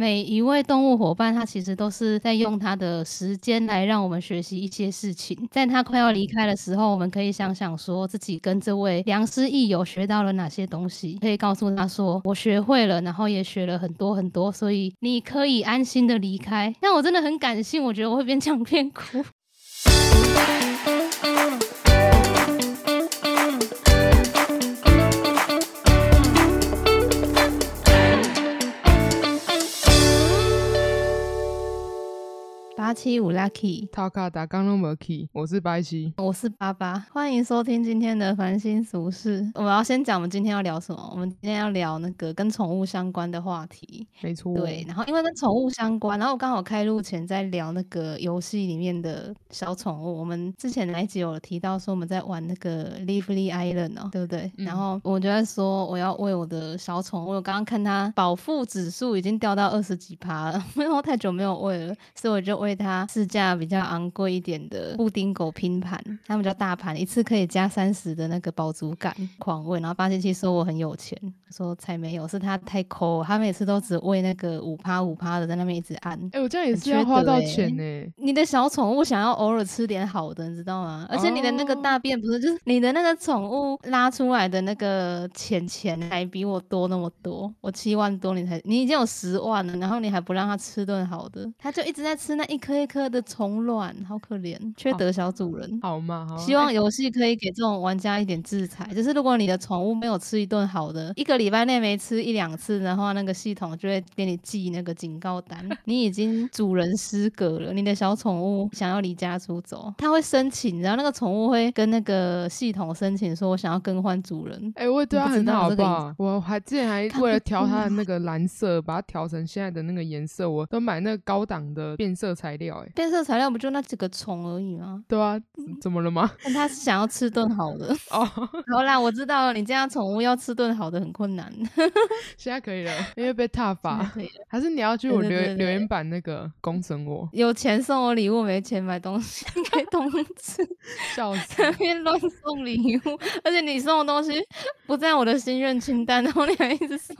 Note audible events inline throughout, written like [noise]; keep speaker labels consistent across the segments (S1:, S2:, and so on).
S1: 每一位动物伙伴，他其实都是在用他的时间来让我们学习一些事情。在他快要离开的时候，我们可以想想说自己跟这位良师益友学到了哪些东西，可以告诉他说：“我学会了，然后也学了很多很多，所以你可以安心的离开。”那我真的很感性，我觉得我会边讲边哭。八七五 lucky，
S2: 塔卡达刚拢无去，我是白七，
S1: 我是八八，欢迎收听今天的繁星俗事。我们要先讲我们今天要聊什么？我们今天要聊那个跟宠物相关的话题。
S2: 没错，
S1: 对。然后因为跟宠物相关，然后我刚好开录前在聊那个游戏里面的小宠物。我们之前那一集有提到说我们在玩那个 Lively Island 哦，对不对？然后我就在说我要喂我的小宠物，我刚刚看它饱腹指数已经掉到二十几趴了，因为我太久没有喂了，所以我就喂。它市价比较昂贵一点的布丁狗拼盘，他们叫大盘，一次可以加三十的那个饱足感，狂喂。然后八七七说我很有钱，说才没有，是他太抠，他每次都只喂那个五趴五趴的，在那边一直按。
S2: 哎，我这样也是要花到钱呢。
S1: 你的小宠物想要偶尔吃点好的，你知道吗？而且你的那个大便不是，就是你的那个宠物拉出来的那个钱钱还比我多那么多，我七万多，你才你已经有十万了，然后你还不让它吃顿好的，它就一直在吃那一颗。一颗的虫卵，好可怜，缺德小主人。
S2: 好嘛，好。
S1: 希望游戏可以给这种玩家一点制裁，就是如果你的宠物没有吃一顿好的，一个礼拜内没吃一两次，然后那个系统就会给你寄那个警告单，[laughs] 你已经主人失格了。你的小宠物想要离家出走，他会申请，然后那个宠物会跟那个系统申请说，我想要更换主人。
S2: 哎，我对它很好吧？我还之前还为了调它的那个蓝色，把它调成现在的那个颜色，我都买那个高档的变色材料。
S1: 变色材料不就那几个虫而已吗？
S2: 对啊，怎么了吗？
S1: 但 [laughs] 他是想要吃顿好的哦。[laughs] 好啦，我知道了，你这样宠物要吃顿好的很困难。[laughs]
S2: 现在可以了，因为被踏伐。还是你要去我留留言板那个公审我？
S1: 有钱送我礼物，没钱买东西给动物吃。
S2: 笑死！
S1: 这边乱送礼物，而且你送的东西不在我的心愿清单，然后你还一直送。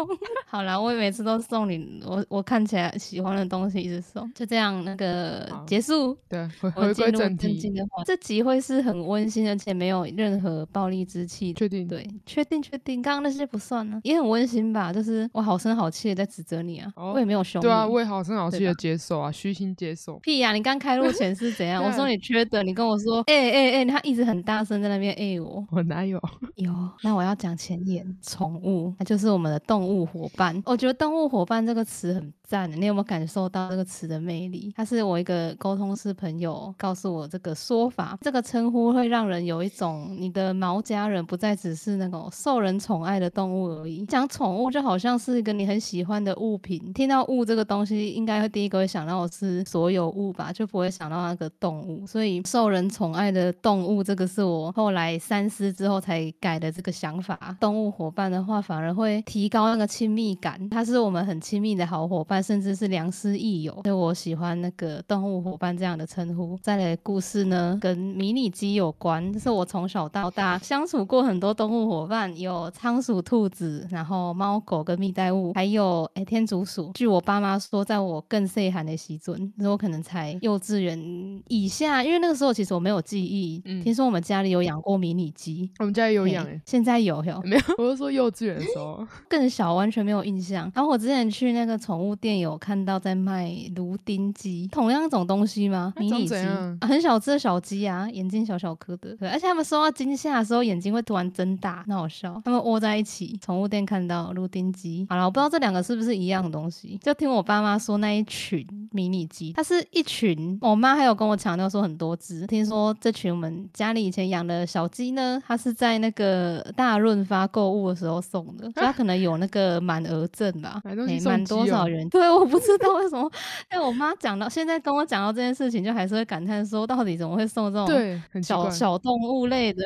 S1: 好啦，我每次都送你我我看起来喜欢的东西，一直送。就这样，那个。结束，
S2: 对，回归正题。
S1: 这集会是很温馨，而且没有任何暴力之气。
S2: 确定？
S1: 对，确定，确定。刚刚那些不算呢，也很温馨吧？就是我好声好气的在指责你啊，我也没有凶。
S2: 对啊，我也好声好气的接受啊，虚心接受。
S1: 屁呀！你刚开录前是怎样？我 [laughs] 说你缺德，你跟我说，哎哎哎，他一直很大声在那边哎我。
S2: 我哪有？[laughs]
S1: 有。那我要讲前言，宠物，那就是我们的动物伙伴。我觉得动物伙伴这个词很赞，你有没有感受到这个词的魅力？它是我一个。沟通师朋友告诉我这个说法，这个称呼会让人有一种你的毛家人不再只是那种受人宠爱的动物而已。讲宠物就好像是一个你很喜欢的物品，听到物这个东西，应该会第一个会想到是所有物吧，就不会想到那个动物。所以受人宠爱的动物，这个是我后来三思之后才改的这个想法。动物伙伴的话，反而会提高那个亲密感，它是我们很亲密的好伙伴，甚至是良师益友。所以我喜欢那个动物。伙伴这样的称呼，再来故事呢，跟迷你鸡有关。就是我从小到大相处过很多动物伙伴，有仓鼠、兔子，然后猫狗跟蜜袋鼯，还有哎天竺鼠。据我爸妈说，在我更岁寒的时尊，那我可能才幼稚园以下，因为那个时候其实我没有记忆。嗯，听说我们家里有养过迷你鸡，
S2: 我们家也有养，
S1: 现在有有
S2: 没有？我是说幼稚园的时候 [laughs]
S1: 更小，完全没有印象。然后我之前去那个宠物店，有看到在卖芦丁鸡，同样一种。东西吗？迷你鸡，很小只的小鸡啊，眼睛小小颗的，对，而且他们受到惊吓的时候，眼睛会突然睁大，很好笑。他们窝在一起，宠物店看到芦丁鸡。好了，我不知道这两个是不是一样的东西，就听我爸妈说那一群迷你鸡，它是一群。我妈还有跟我强调说很多只，听说这群我们家里以前养的小鸡呢，它是在那个大润发购物的时候送的，它可能有那个满额赠吧，满多少人？对，我不知道为什么。哎，我妈讲到现在跟我讲。到这件事情就还是会感叹说，到底怎么会送这种小小动物类的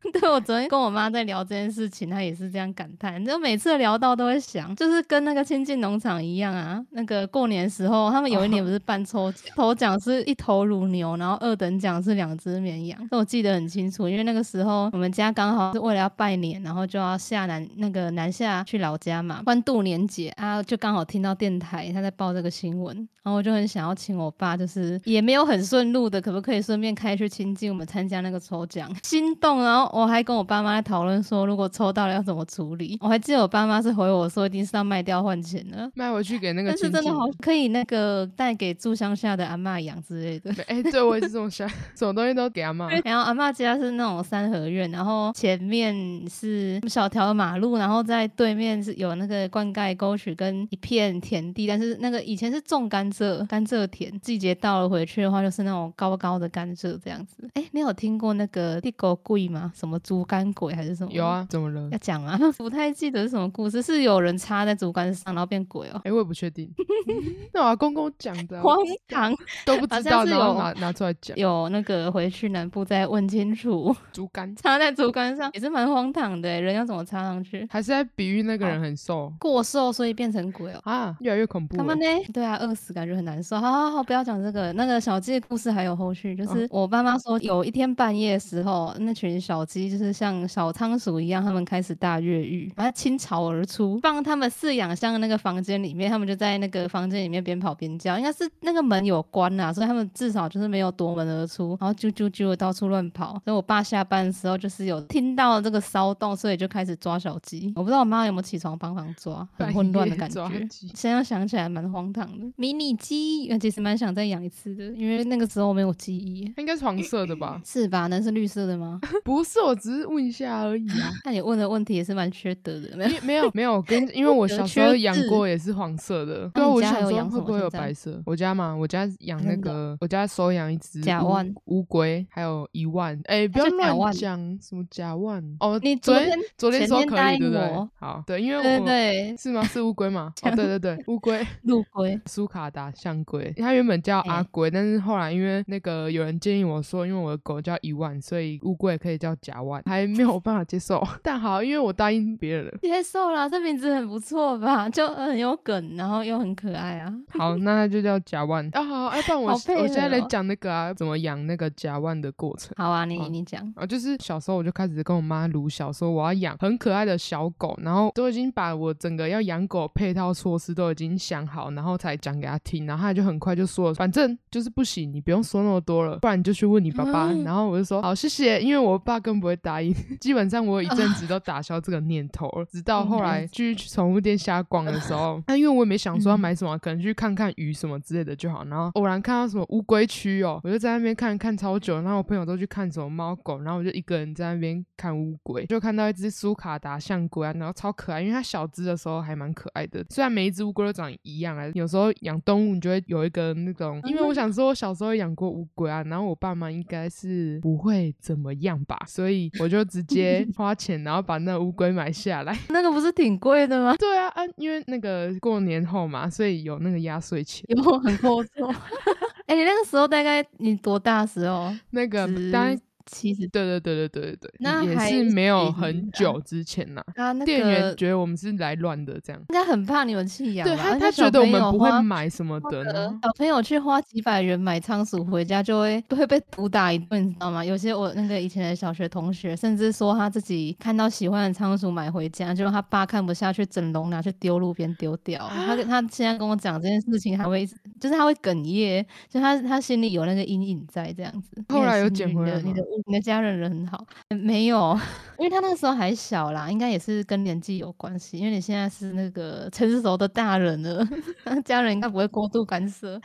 S1: [laughs] 对我昨天跟我妈在聊这件事情，她也是这样感叹。就每次聊到都会想，就是跟那个亲近农场一样啊。那个过年时候，他们有一年不是办抽奖，头奖是一头乳牛，然后二等奖是两只绵羊。我记得很清楚，因为那个时候我们家刚好是为了要拜年，然后就要下南那个南下去老家嘛，欢度年节啊，就刚好听到电台他在报这个新闻，然后我就很想要请我爸，就是也没有很顺路的，可不可以顺便开去亲近我们参加那个抽奖，心动，然后。我还跟我爸妈在讨论说，如果抽到了要怎么处理。我还记得我爸妈是回我说，一定是要卖掉换钱的，
S2: 卖回去给那个。
S1: 但是真的好可以那个带给住乡下的阿妈养之类的。
S2: 哎，对，我也是这种想，[laughs] 什么东西都给阿妈。
S1: 然后阿妈家是那种三合院，然后前面是小条的马路，然后在对面是有那个灌溉沟渠跟一片田地。但是那个以前是种甘蔗，甘蔗田季节到了回去的话，就是那种高高的甘蔗这样子。哎，你有听过那个地沟贵吗？什么竹竿鬼还是什么？
S2: 有啊，怎么了？
S1: 要讲啊？[laughs] 不太记得是什么故事，是有人插在竹竿上，然后变鬼哦。
S2: 哎，我也不确定。[laughs] [laughs] 那我公公讲的，
S1: 荒唐
S2: 都不知道，然后拿拿出来讲。
S1: 有那个回去南部再问清楚。
S2: 竹竿
S1: 插在竹竿上也是蛮荒唐的，人要怎么插上去？
S2: 还是在比喻那个人很瘦，
S1: 过瘦所以变成鬼哦。
S2: 啊，越来越恐怖。
S1: 他们呢？对啊，饿死感觉很难受。好好好，不要讲这个。那个小鸡的故事还有后续，就是我爸妈说有一天半夜的时候，那群小鸡就是像小仓鼠一样，他们开始大越狱，把它倾巢而出，放他们饲养箱的那个房间里面，他们就在那个房间里面边跑边叫，应该是那个门有关啊，所以他们至少就是没有夺门而出，然后啾啾啾的到处乱跑。所以我爸下班的时候就是有听到这个骚动，所以就开始抓小鸡。我不知道我妈有没有起床帮忙抓，很混乱的感觉。现在想起来蛮荒唐的，迷你鸡，其实蛮想再养一次的，因为那个时候没有记忆。
S2: 应该是黄色的吧？
S1: 是吧？那是绿色的吗？[laughs]
S2: 不是，我只是问一下而已啊。[laughs]
S1: 那你问的问题也是蛮缺德的，没有
S2: 没有没有跟，[laughs] 因为我小时候养过也是黄色的，对啊，我想说会不会有白色？我家嘛，我家养那个，我家收养一只
S1: 甲万
S2: 乌龟，还有一万，哎，不要乱讲什么甲万哦。
S1: 你昨天
S2: 昨天说可以对不
S1: 对？
S2: 好，对，因为 [laughs]
S1: 对对
S2: 是吗？是乌龟吗？哦，对对对，乌龟，
S1: 陆龟，
S2: 苏卡达象龟，它原本叫阿龟，但是后来因为那个有人建议我说，因为我的狗叫一万，所以乌龟可以叫甲万，还没有办法接受。[laughs] 但好，因为我答应别人了，
S1: 接受了，这名字很不错吧？[laughs] 就很有梗，然后又很可爱啊。[laughs]
S2: 好，那就叫甲万啊。好，哎，不然我我现在来讲那个啊，怎么养那个甲万的过程。
S1: 好啊，你你讲
S2: 啊，就是小时候我就开始跟我妈撸小，说我要养很可爱的小狗，然后都已经把我整个要养狗配套措施都已经想好，然后才讲给他听，然后他就很快就说了，反正就是不行，你不用说那么多了，不然你就去问你爸爸。然后我就说好，谢谢，因为我爸更不会答应。[laughs] 基本上我有一阵子都打消这个念头了，[laughs] 直到后来去宠物店瞎逛的时候，[laughs] 那因为我也没想说要买什么，可能去看看鱼什么之类的就好。然后偶然看到什么乌龟区哦，我就在那边看看超久。然后我朋友都去看什么猫狗，然后我就一个人在那边看乌龟，就看到一只苏卡达象龟啊，然后超可爱，因为它小只的时候还蛮可爱的。虽然每一只乌龟都长一样啊，有时候养动物你就会有一个那种，因为我想说我小时候养过乌龟啊，然后我爸妈应该是不会怎么样吧，所以我就直接 [laughs] 花钱，然后把那乌龟买下来。[laughs]
S1: 那个不是挺贵的吗？
S2: 对啊，啊，因为那个过年后嘛，所以有那个压岁钱，
S1: 有很多错。[laughs] 哎，你那个时候大概你多大时候？
S2: 那个大概。
S1: 其实，
S2: 对对对对对对对，
S1: 那
S2: 也是没有很久之前呐。
S1: 啊，那个
S2: 店员觉得我们是来乱的，这样
S1: 应该很怕你们弃养。
S2: 对他，他觉得我们不会买什么的呢。
S1: 小朋友去花几百元买仓鼠回家，就会会被毒打一顿，你知道吗？有些我那个以前的小学同学，甚至说他自己看到喜欢的仓鼠买回家，就他爸看不下去，整笼拿去丢路边丢掉。他他现在跟我讲这件事情，还会就是他会哽咽，就他他心里有那个阴影在这样子。
S2: 后来有捡回来
S1: 你的你的家人人。很好，没有，[laughs] 因为他那个时候还小啦，应该也是跟年纪有关系。因为你现在是那个成熟的大人了，[laughs] 家人应该不会过度干涉。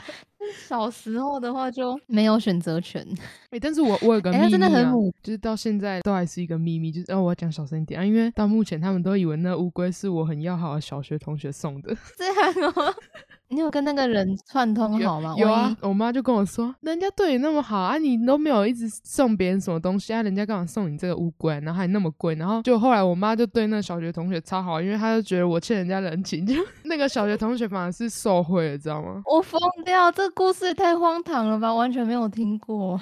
S1: 小时候的话就没有选择权。
S2: 哎，但是我我有个秘密啊，就是到现在都还是一个秘密，就是哦，我要讲小声一点啊，因为到目前他们都以为那乌龟是我很要好的小学同学送的。[laughs]
S1: 这样哦。你有跟那个人串通好吗？
S2: 有啊，我妈就跟我说，人家对你那么好啊，你都没有一直送别人什么东西啊，人家干嘛送你这个乌龟，然后还那么贵，然后就后来我妈就对那小学同学超好，因为她就觉得我欠人家人情，就 [laughs] 那个小学同学反而是受贿了，知道吗？
S1: 我疯掉，这故事也太荒唐了吧，完全没有听过。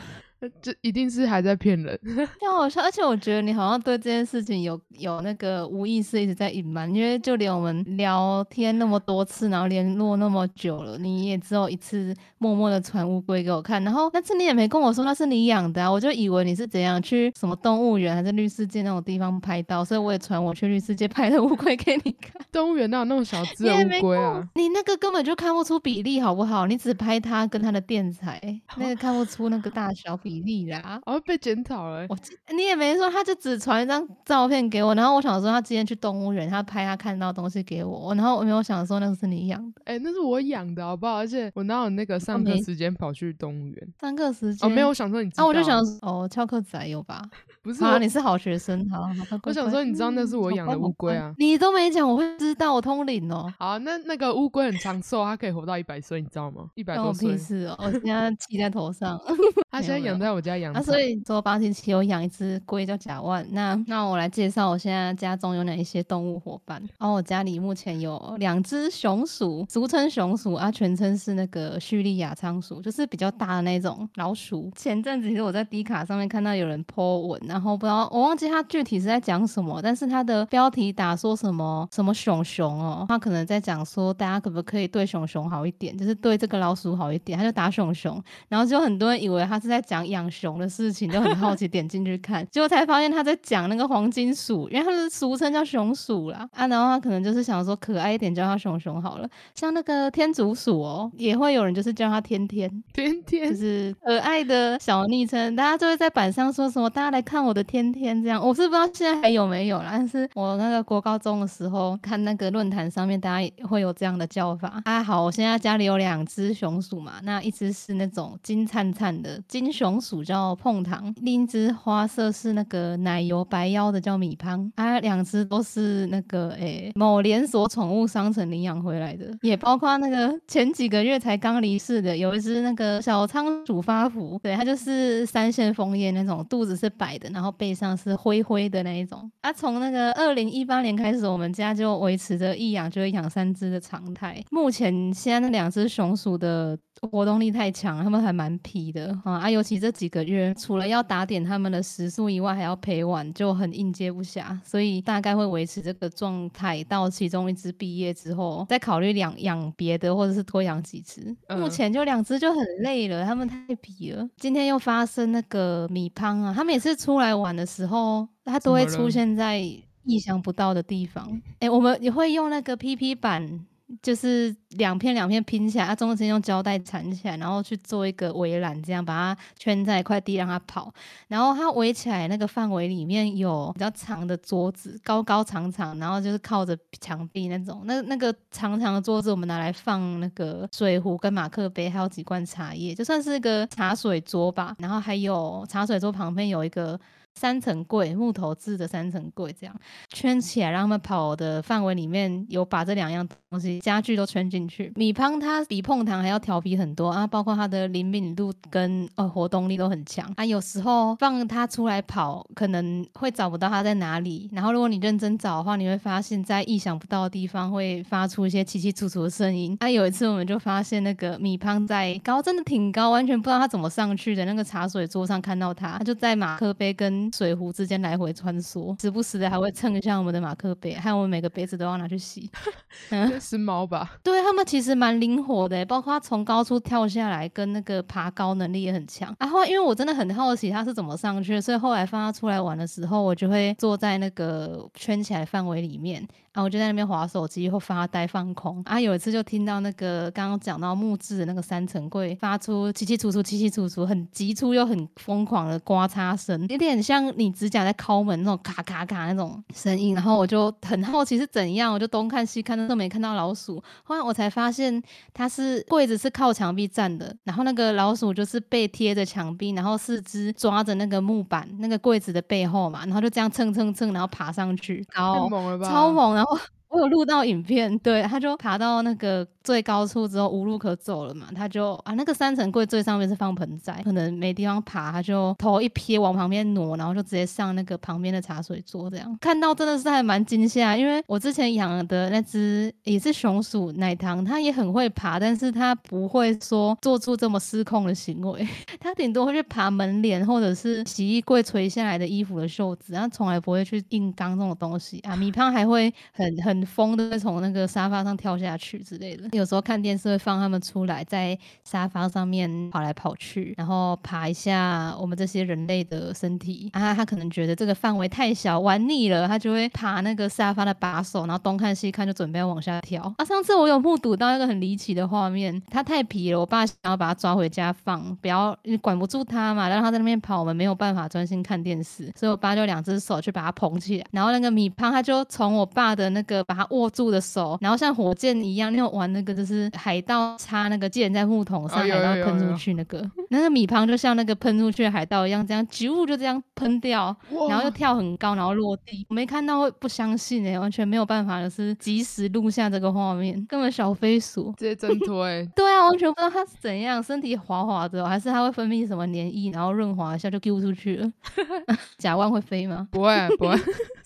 S2: 这一定是还在骗人。[laughs]
S1: 太好笑，而且我觉得你好像对这件事情有有那个无意识一直在隐瞒，因为就连我们聊天那么多次，然后联络那么久了，你也只有一次默默的传乌龟给我看，然后那次你也没跟我说那是你养的啊，我就以为你是怎样去什么动物园还是绿世界那种地方拍到，所以我也传我去绿世界拍的 [laughs] 乌龟给你看。
S2: 动物园哪有那么小只的
S1: 你也没
S2: 乌龟啊？
S1: 你那个根本就看不出比例好不好？你只拍它跟它的电材，[laughs] 那个看不出那个大小比例啦。
S2: 哦，被检讨了欸。
S1: 我你也没说，他就只传一张照片给我，然后我想说他今天去动物园，他拍他看到的东西给我，然后我没有想说那个是你养的。
S2: 哎、那是我养的好不好？而且我哪有那个上课时间跑去动物园？
S1: 上课时间
S2: 哦，没有，我想说你
S1: 啊，我就想哦，翘课仔有吧？[laughs] 啊，
S2: 不是啊
S1: 你是好学生，好，好乖乖
S2: 我想说你知道那是我
S1: 嗯
S2: 养的乌龟啊
S1: 你都没讲，我会知道，我通灵哦。
S2: 好，那那个乌龟很长寿，它可以活到一百岁，你知道吗？一百多岁
S1: 哦！我现在 [laughs] 骑在头上。[laughs]
S2: 它现在养在我家养
S1: 啊，所以说八七七有养一只龟叫甲万。那那我来介绍我现在家中有哪一些动物伙伴。然后我家里目前有两只熊鼠，俗称熊鼠啊，全称是那个叙利亚仓鼠，就是比较大的那种老鼠。前阵子其实我在 D 卡上面看到有人 po 文，然后不知道我忘记他具体是在讲什么，但是他的标题打说什么什么熊熊哦，他可能在讲说大家可不可以对熊熊好一点，就是对这个老鼠好一点，他就打熊熊。然后就很多人以为他是在讲养熊的事情，就很好奇点进去看，[laughs] 结果才发现他在讲那个黄金鼠，因为它的俗称叫熊鼠啦。啊，然后他可能就是想说可爱一点叫它熊熊好了，像那个天竺鼠哦，也会有人就是叫它天天，
S2: 天天。
S1: 就是可爱的小昵称，大家就会在板上说什么大家来看我的天天这样，我是不知道现在还有没有啦，但是我那个国高中的时候看那个论坛上面大家也会有这样的叫法。啊好，我现在家里有两只熊鼠嘛，那一只是那种金灿灿的金熊鼠叫碰糖，另一只花色是那个奶油白腰的叫米胖，啊两只都是那个诶、某连锁宠物商城领养回来的，也包括那个前几个月才刚离世的有一只那个小仓鼠发福，对，它就是三线枫叶那种，肚子是白的，然后背上是灰灰的那一种。啊，从那个二零一八年开始，我们家就维持着一养就会养三只的常态。目前现在那两只熊鼠的活动力太强了，它们还蛮皮的啊啊！尤其这几个月，除了要打点他们的食宿以外，还要陪玩，就很应接不暇。所以大概会维持这个状态到其中一只毕业之后，再考虑养养别的，或者是多养几只。目
S2: 嗯
S1: 前就两只就很累了，他们太皮了。今天又发生那个米胖啊，它每次出来玩的时候，它都会出现在意想不到的地方。哎、我们也会用那个 PP 板。就是两片两片拼起来，它中间用胶带缠起来，然后去做一个围栏，这样把它圈在一块地让它跑。然后它围起来那个范围里面有比较长的桌子，高高长长，然后就是靠着墙壁那种。那那个长长的桌子，我们拿来放那个水壶跟马克杯，还有几罐茶叶，就算是一个茶水桌吧。然后还有茶水桌旁边有一个。三层柜，木头制的三层柜，这样圈起来，让他们跑的范围里面有把这两样东西家具都圈进去。米胖它比碰糖还要调皮很多啊，包括它的灵敏度跟呃活动力都很强啊。有时候放它出来跑，可能会找不到它在哪里。然后如果你认真找的话，你会发现在意想不到的地方会发出一些奇奇楚楚的声音。啊，有一次我们就发现那个米胖在高，真的挺高，完全不知道它怎么上去的。那个茶水桌上看到它，它就在马克杯跟水壶之间来回穿梭，时不时的还会蹭一下我们的马克杯，还有我们每个杯子都要拿去洗。[laughs]
S2: 嗯是猫吧？[laughs]
S1: 对他们其实蛮灵活的，欸包括它从高处跳下来，跟那个爬高能力也很强。然后因为我真的很好奇它是怎么上去的，所以后来放它出来玩的时候，我就会坐在那个圈起来范围里面，啊，我就在那边划手机或发呆放空。啊，有一次就听到那个刚刚讲到木质的那个三层柜发出稀稀疏疏、稀稀疏疏、很急促又很疯狂的刮擦声，有点像你指甲在敲门那种咔咔咔那种声音。然后我就很好奇是怎样，我就东看西看，都没看到老鼠。后来我才发现，它是柜子是靠墙壁站的，然后那个老鼠就是背贴着墙壁，然后四肢抓着那个木板，那个柜子的背后嘛，然后就这样蹭蹭蹭，然后爬上去，
S2: 太
S1: 高
S2: 猛了吧？
S1: 超猛，然后。[laughs] 我有录到影片，对，他就爬到那个最高处之后无路可走了嘛，他就啊那个三层柜最上面是放盆栽，可能没地方爬，他就头一撇往旁边挪，然后就直接上那个旁边的茶水桌这样。看到真的是还蛮惊吓，因为我之前养的那只也是熊鼠奶糖，它也很会爬，但是它不会说做出这么失控的行为，[laughs] 它顶多会去爬门帘或者是洗衣柜垂下来的衣服的袖子，它从来不会去硬刚这种东西啊。米胖还会很很疯的从那个沙发上跳下去之类的，有时候看电视会放他们出来在沙发上面跑来跑去，然后爬一下我们这些人类的身体啊。他可能觉得这个范围太小，玩腻了，他就会爬那个沙发的把手，然后东看西看，就准备往下跳。啊，上次我有目睹到一个很离奇的画面，他太皮了，我爸想要把他抓回家放，不要管不住他嘛，让他在那边跑，我们没有办法专心看电视，所以我爸就两只手去把他捧起来，然后那个米胖他就从我爸的那个把他握住的手，然后像火箭一样，那种玩的那个就是海盗插那个箭在木桶上，海盗喷出去那个，[laughs] 那个米胖就像那个喷出去的海盗一样，这样啾就这样喷掉，然后又跳很高，然后落地，我没看到会不相信哎，完全没有办法的是及时录下这个画面，根本小飞鼠。
S2: 直接挣脱，[laughs]
S1: 对啊，完全不知道它是怎样，身体滑滑的，还是它会分泌什么粘液，然后润滑一下就丢出去了。[laughs] 甲万会飞吗？
S2: 不会，不会。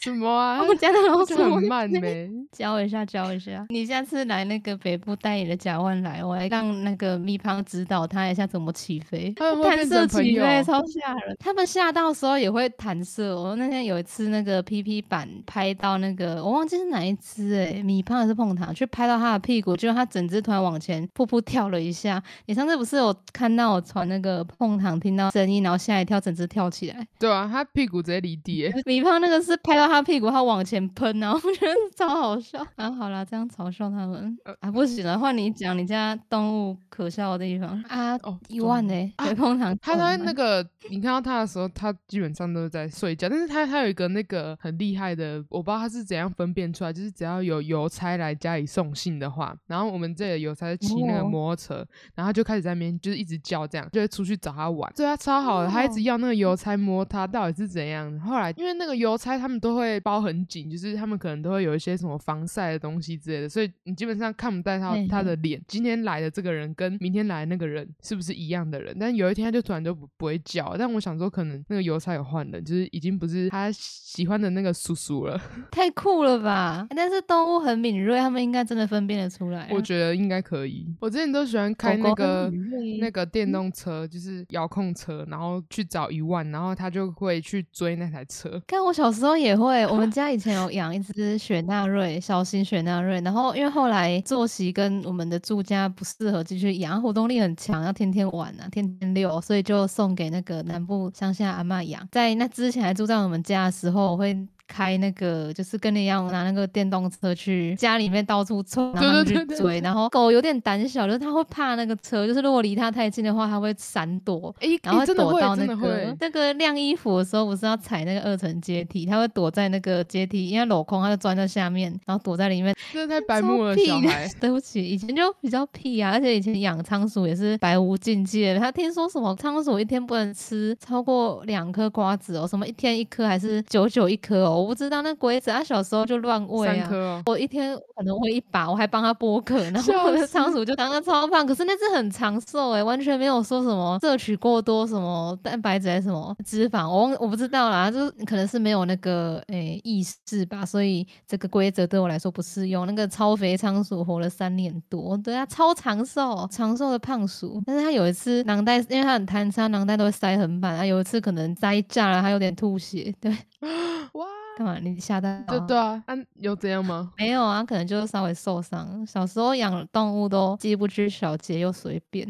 S2: 什么啊？
S1: 我家的老
S2: 鼠很慢呗，
S1: 教一下，教一下。你下次来那个北部带你的甲万来，我来让那个蜜胖指导他一下怎么起飞。弹射起飞超吓人，他们吓到时候也会弹射。我那天有一次那个 PP 版拍到那个，我忘记是哪一只哎，米胖还是碰糖，去拍到他的屁股，就他整只突然往前噗噗跳了一下。你上次不是有看到我传那个碰糖听到声音，然后吓一跳，整只跳起来。
S2: 对啊，他屁股直接离地。[laughs]
S1: 米胖那个是拍到他屁股，他往前喷，然后我觉得超好笑。[laughs] 啊，好了，这样嘲笑他们啊，不行了，换你讲你家动物可笑的地方啊。哦，一万呢？水碰糖，
S2: 他在那个你看到他的时候，他基本上都是在睡觉。但是他他有一个那个很厉害的，我不知道他是怎样分辨出来，就是只要有邮差来家里送信的话，然后我们这里邮差骑那个摩托车，然后就开始在那边就是一直叫，这样就会出去找他玩。对他超好的，他一直要那个邮差摸他，到底是怎样？后来因为那个邮差他们都会包很紧，就是他们可能都会有一些什么防晒的东西之类的，所以你基本上看不到他他的脸。今天来的这个人跟明天来那个人是不是一样的人？但有一天他就突然就不不会叫。但我想说，可能那个邮差有换人，就是已经不是他喜欢的那个叔叔了。[laughs]
S1: 太酷了吧！但是动物很敏锐，他们应该真的分辨得出来。
S2: 我觉得应该可以。我之前都喜欢开那个那个电动车，就是遥控车，然后去找一万，然后他就会去追那台车。
S1: 看我小时候也会，我们 [laughs] 家以前有养一只雪纳瑞，小型雪纳瑞。然后因为后来作息跟我们的住家不适合继续养，活动力很强，要天天玩啊，天天遛，所以就送给那个南部乡下阿妈养。在那之前还住在我们家的时候，我会。开那个就是跟你一样拿那个电动车去家里面到处冲，然后去追。然后狗有点胆小，就是它会怕那个车，就是如果离它太近的话，它会闪躲，然后躲到那个那个晾衣服的时候，不是要踩那个二层阶梯，它会躲在那个阶梯，因为镂空，它就钻在下面，然后躲在里面。
S2: 这太白目了，小孩。[laughs]
S1: 对不起，以前就比较屁啊，而且以前养仓鼠也是百无禁忌。他听说什么仓鼠一天不能吃超过两颗瓜子哦，什么一天一颗还是九九一颗哦。我不知道那规则，他小时候就乱喂啊。我一天可能喂一把，我还帮他剥壳，然后我的仓鼠就长得超胖。可是那只很长寿哎，完全没有说什么摄取过多什么蛋白质还是什么脂肪，我我不知道啦，就是可能是没有那个诶意识吧，所以这个规则对我来说不适用。那个超肥仓鼠活了三年多，对啊，超长寿，长寿的胖鼠。但是它有一次囊袋，因为它很贪吃，囊袋都会塞很满啊。有一次可能塞炸了，它有点吐血，对，[gasps] 哇。干嘛？你吓到？
S2: 对对啊，啊有这样吗？
S1: 没有啊，可能就是稍微受伤。小时候养动物都既不拘小节又随便，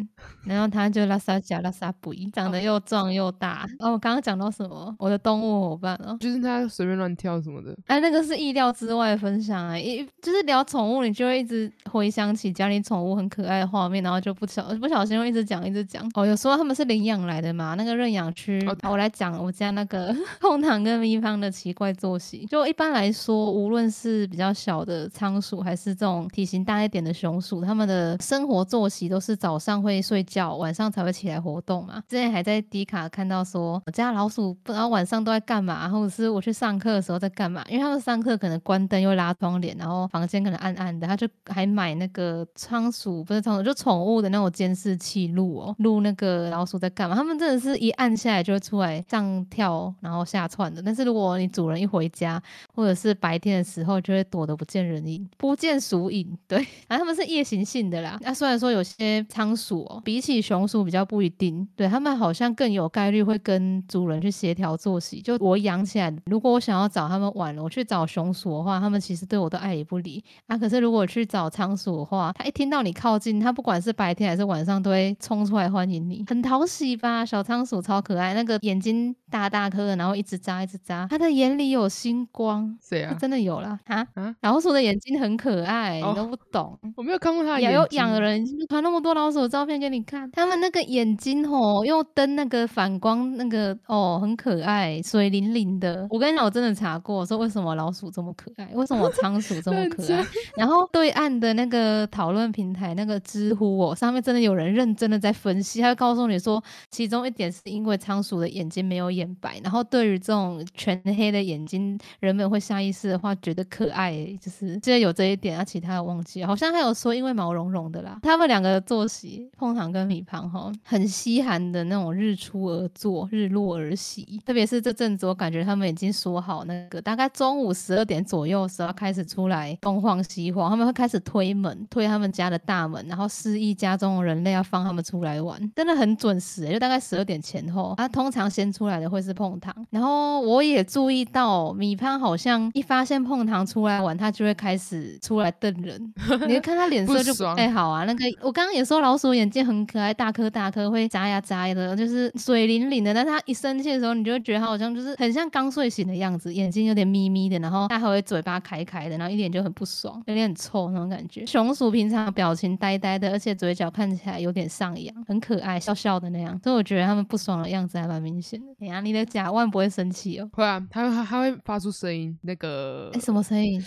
S1: 然后它就拉萨加拉萨布伊，长得又壮又大。哦，我刚刚讲到什么？我的动物伙伴哦，
S2: 就是它随便乱跳什么的。
S1: 哎，那个是意料之外分享啊，一就是聊宠物，你就会一直回想起家里宠物很可爱的画面，然后就不小不小心会一直讲一直讲。哦，有时候他们是领养来的嘛？那个认养区，我来讲我家那个 [laughs] 控糖跟咪方的奇怪作。作息。就一般来说，无论是比较小的仓鼠，还是这种体型大一点的熊鼠，它们的生活作息都是早上会睡觉，晚上才会起来活动嘛。之前还在迪卡看到说，我家老鼠不知道晚上都在干嘛，或者是我去上课的时候在干嘛，因为他们上课可能关灯又拉窗帘，然后房间可能暗暗的，他就还买那个仓鼠不是仓鼠，就宠物的那种监视器录哦，录那个老鼠在干嘛。他们真的是一按下来就会出来上跳，然后下窜的。但是如果你主人一回回家，或者是白天的时候，就会躲得不见人影，不见鼠影。[laughs] 对，然后他们是夜行性的啦。那虽然说有些仓鼠哦，比起熊鼠比较不一定，对他们好像更有概率会跟主人去协调作息。就我养起来，如果我想要找他们玩，我去找熊鼠的话，他们其实对我都爱理不理。啊，可是如果去找仓鼠的话，它一听到你靠近，它不管是白天还是晚上，都会冲出来欢迎你，很讨喜吧？小仓鼠超可爱，那个眼睛大大颗的，然后一直眨一直眨，它的眼里有星光。
S2: 谁啊？
S1: 真的有啦啊
S2: 啊！
S1: 老鼠的眼睛很可爱，
S2: 哦
S1: 你都不懂。
S2: 我没有看过它的
S1: 也
S2: 眼睛
S1: 有养的人就传那么多老鼠的照片给你看，他们那个眼睛哦，用灯那个反光那个哦，很可爱，水灵灵的。我跟你讲，我真的查过，说为什么老鼠这么可爱，为什么仓鼠这么可爱。[laughs] 然后对岸的那个讨论平台那个知乎哦，上面真的有人认真的在分析，他会告诉你说，其中一点是因为仓鼠的眼睛没有眼白，然后对于这种全黑的眼睛，人们会下意识的话觉得可爱，就是记得有这一点，啊，其他的忘记，好像还有说因为毛茸茸的啦，他们两个的作息，碰糖跟米胖哈，很稀罕的那种日出而作，日落而息，特别是这阵子，我感觉他们已经说好那个大概中午十二点左右的时候开始出来东晃西晃，他们会开始推门，推他们家的大门，然后示意家中的人类要放他们出来玩，真的很准时、就大概十二点前后。他通常先出来的会是碰糖，然后我也注意到米胖好像一发现碰糖出来玩，他就会开始出来瞪人，你会看他脸色就
S2: 不
S1: 太好啊。那个我刚刚也说老鼠眼睛很可爱，大颗大颗，会眨呀眨的，就是水灵灵的。但是他一生气的时候，你就会觉得他好像就是很像刚睡醒的样子，眼睛有点眯眯的，然后他还会嘴巴开开的，然后一脸就很不爽，有点很臭那种感觉。熊鼠平常表情呆呆的，而且嘴角看起来有点上扬，很可爱，笑笑的那样。所以我觉得他们不爽的样子还蛮明显的。哎呀，你的甲万不会生气哦？
S2: 会啊，它会它会发出声音，那个
S1: 哎，什么声音？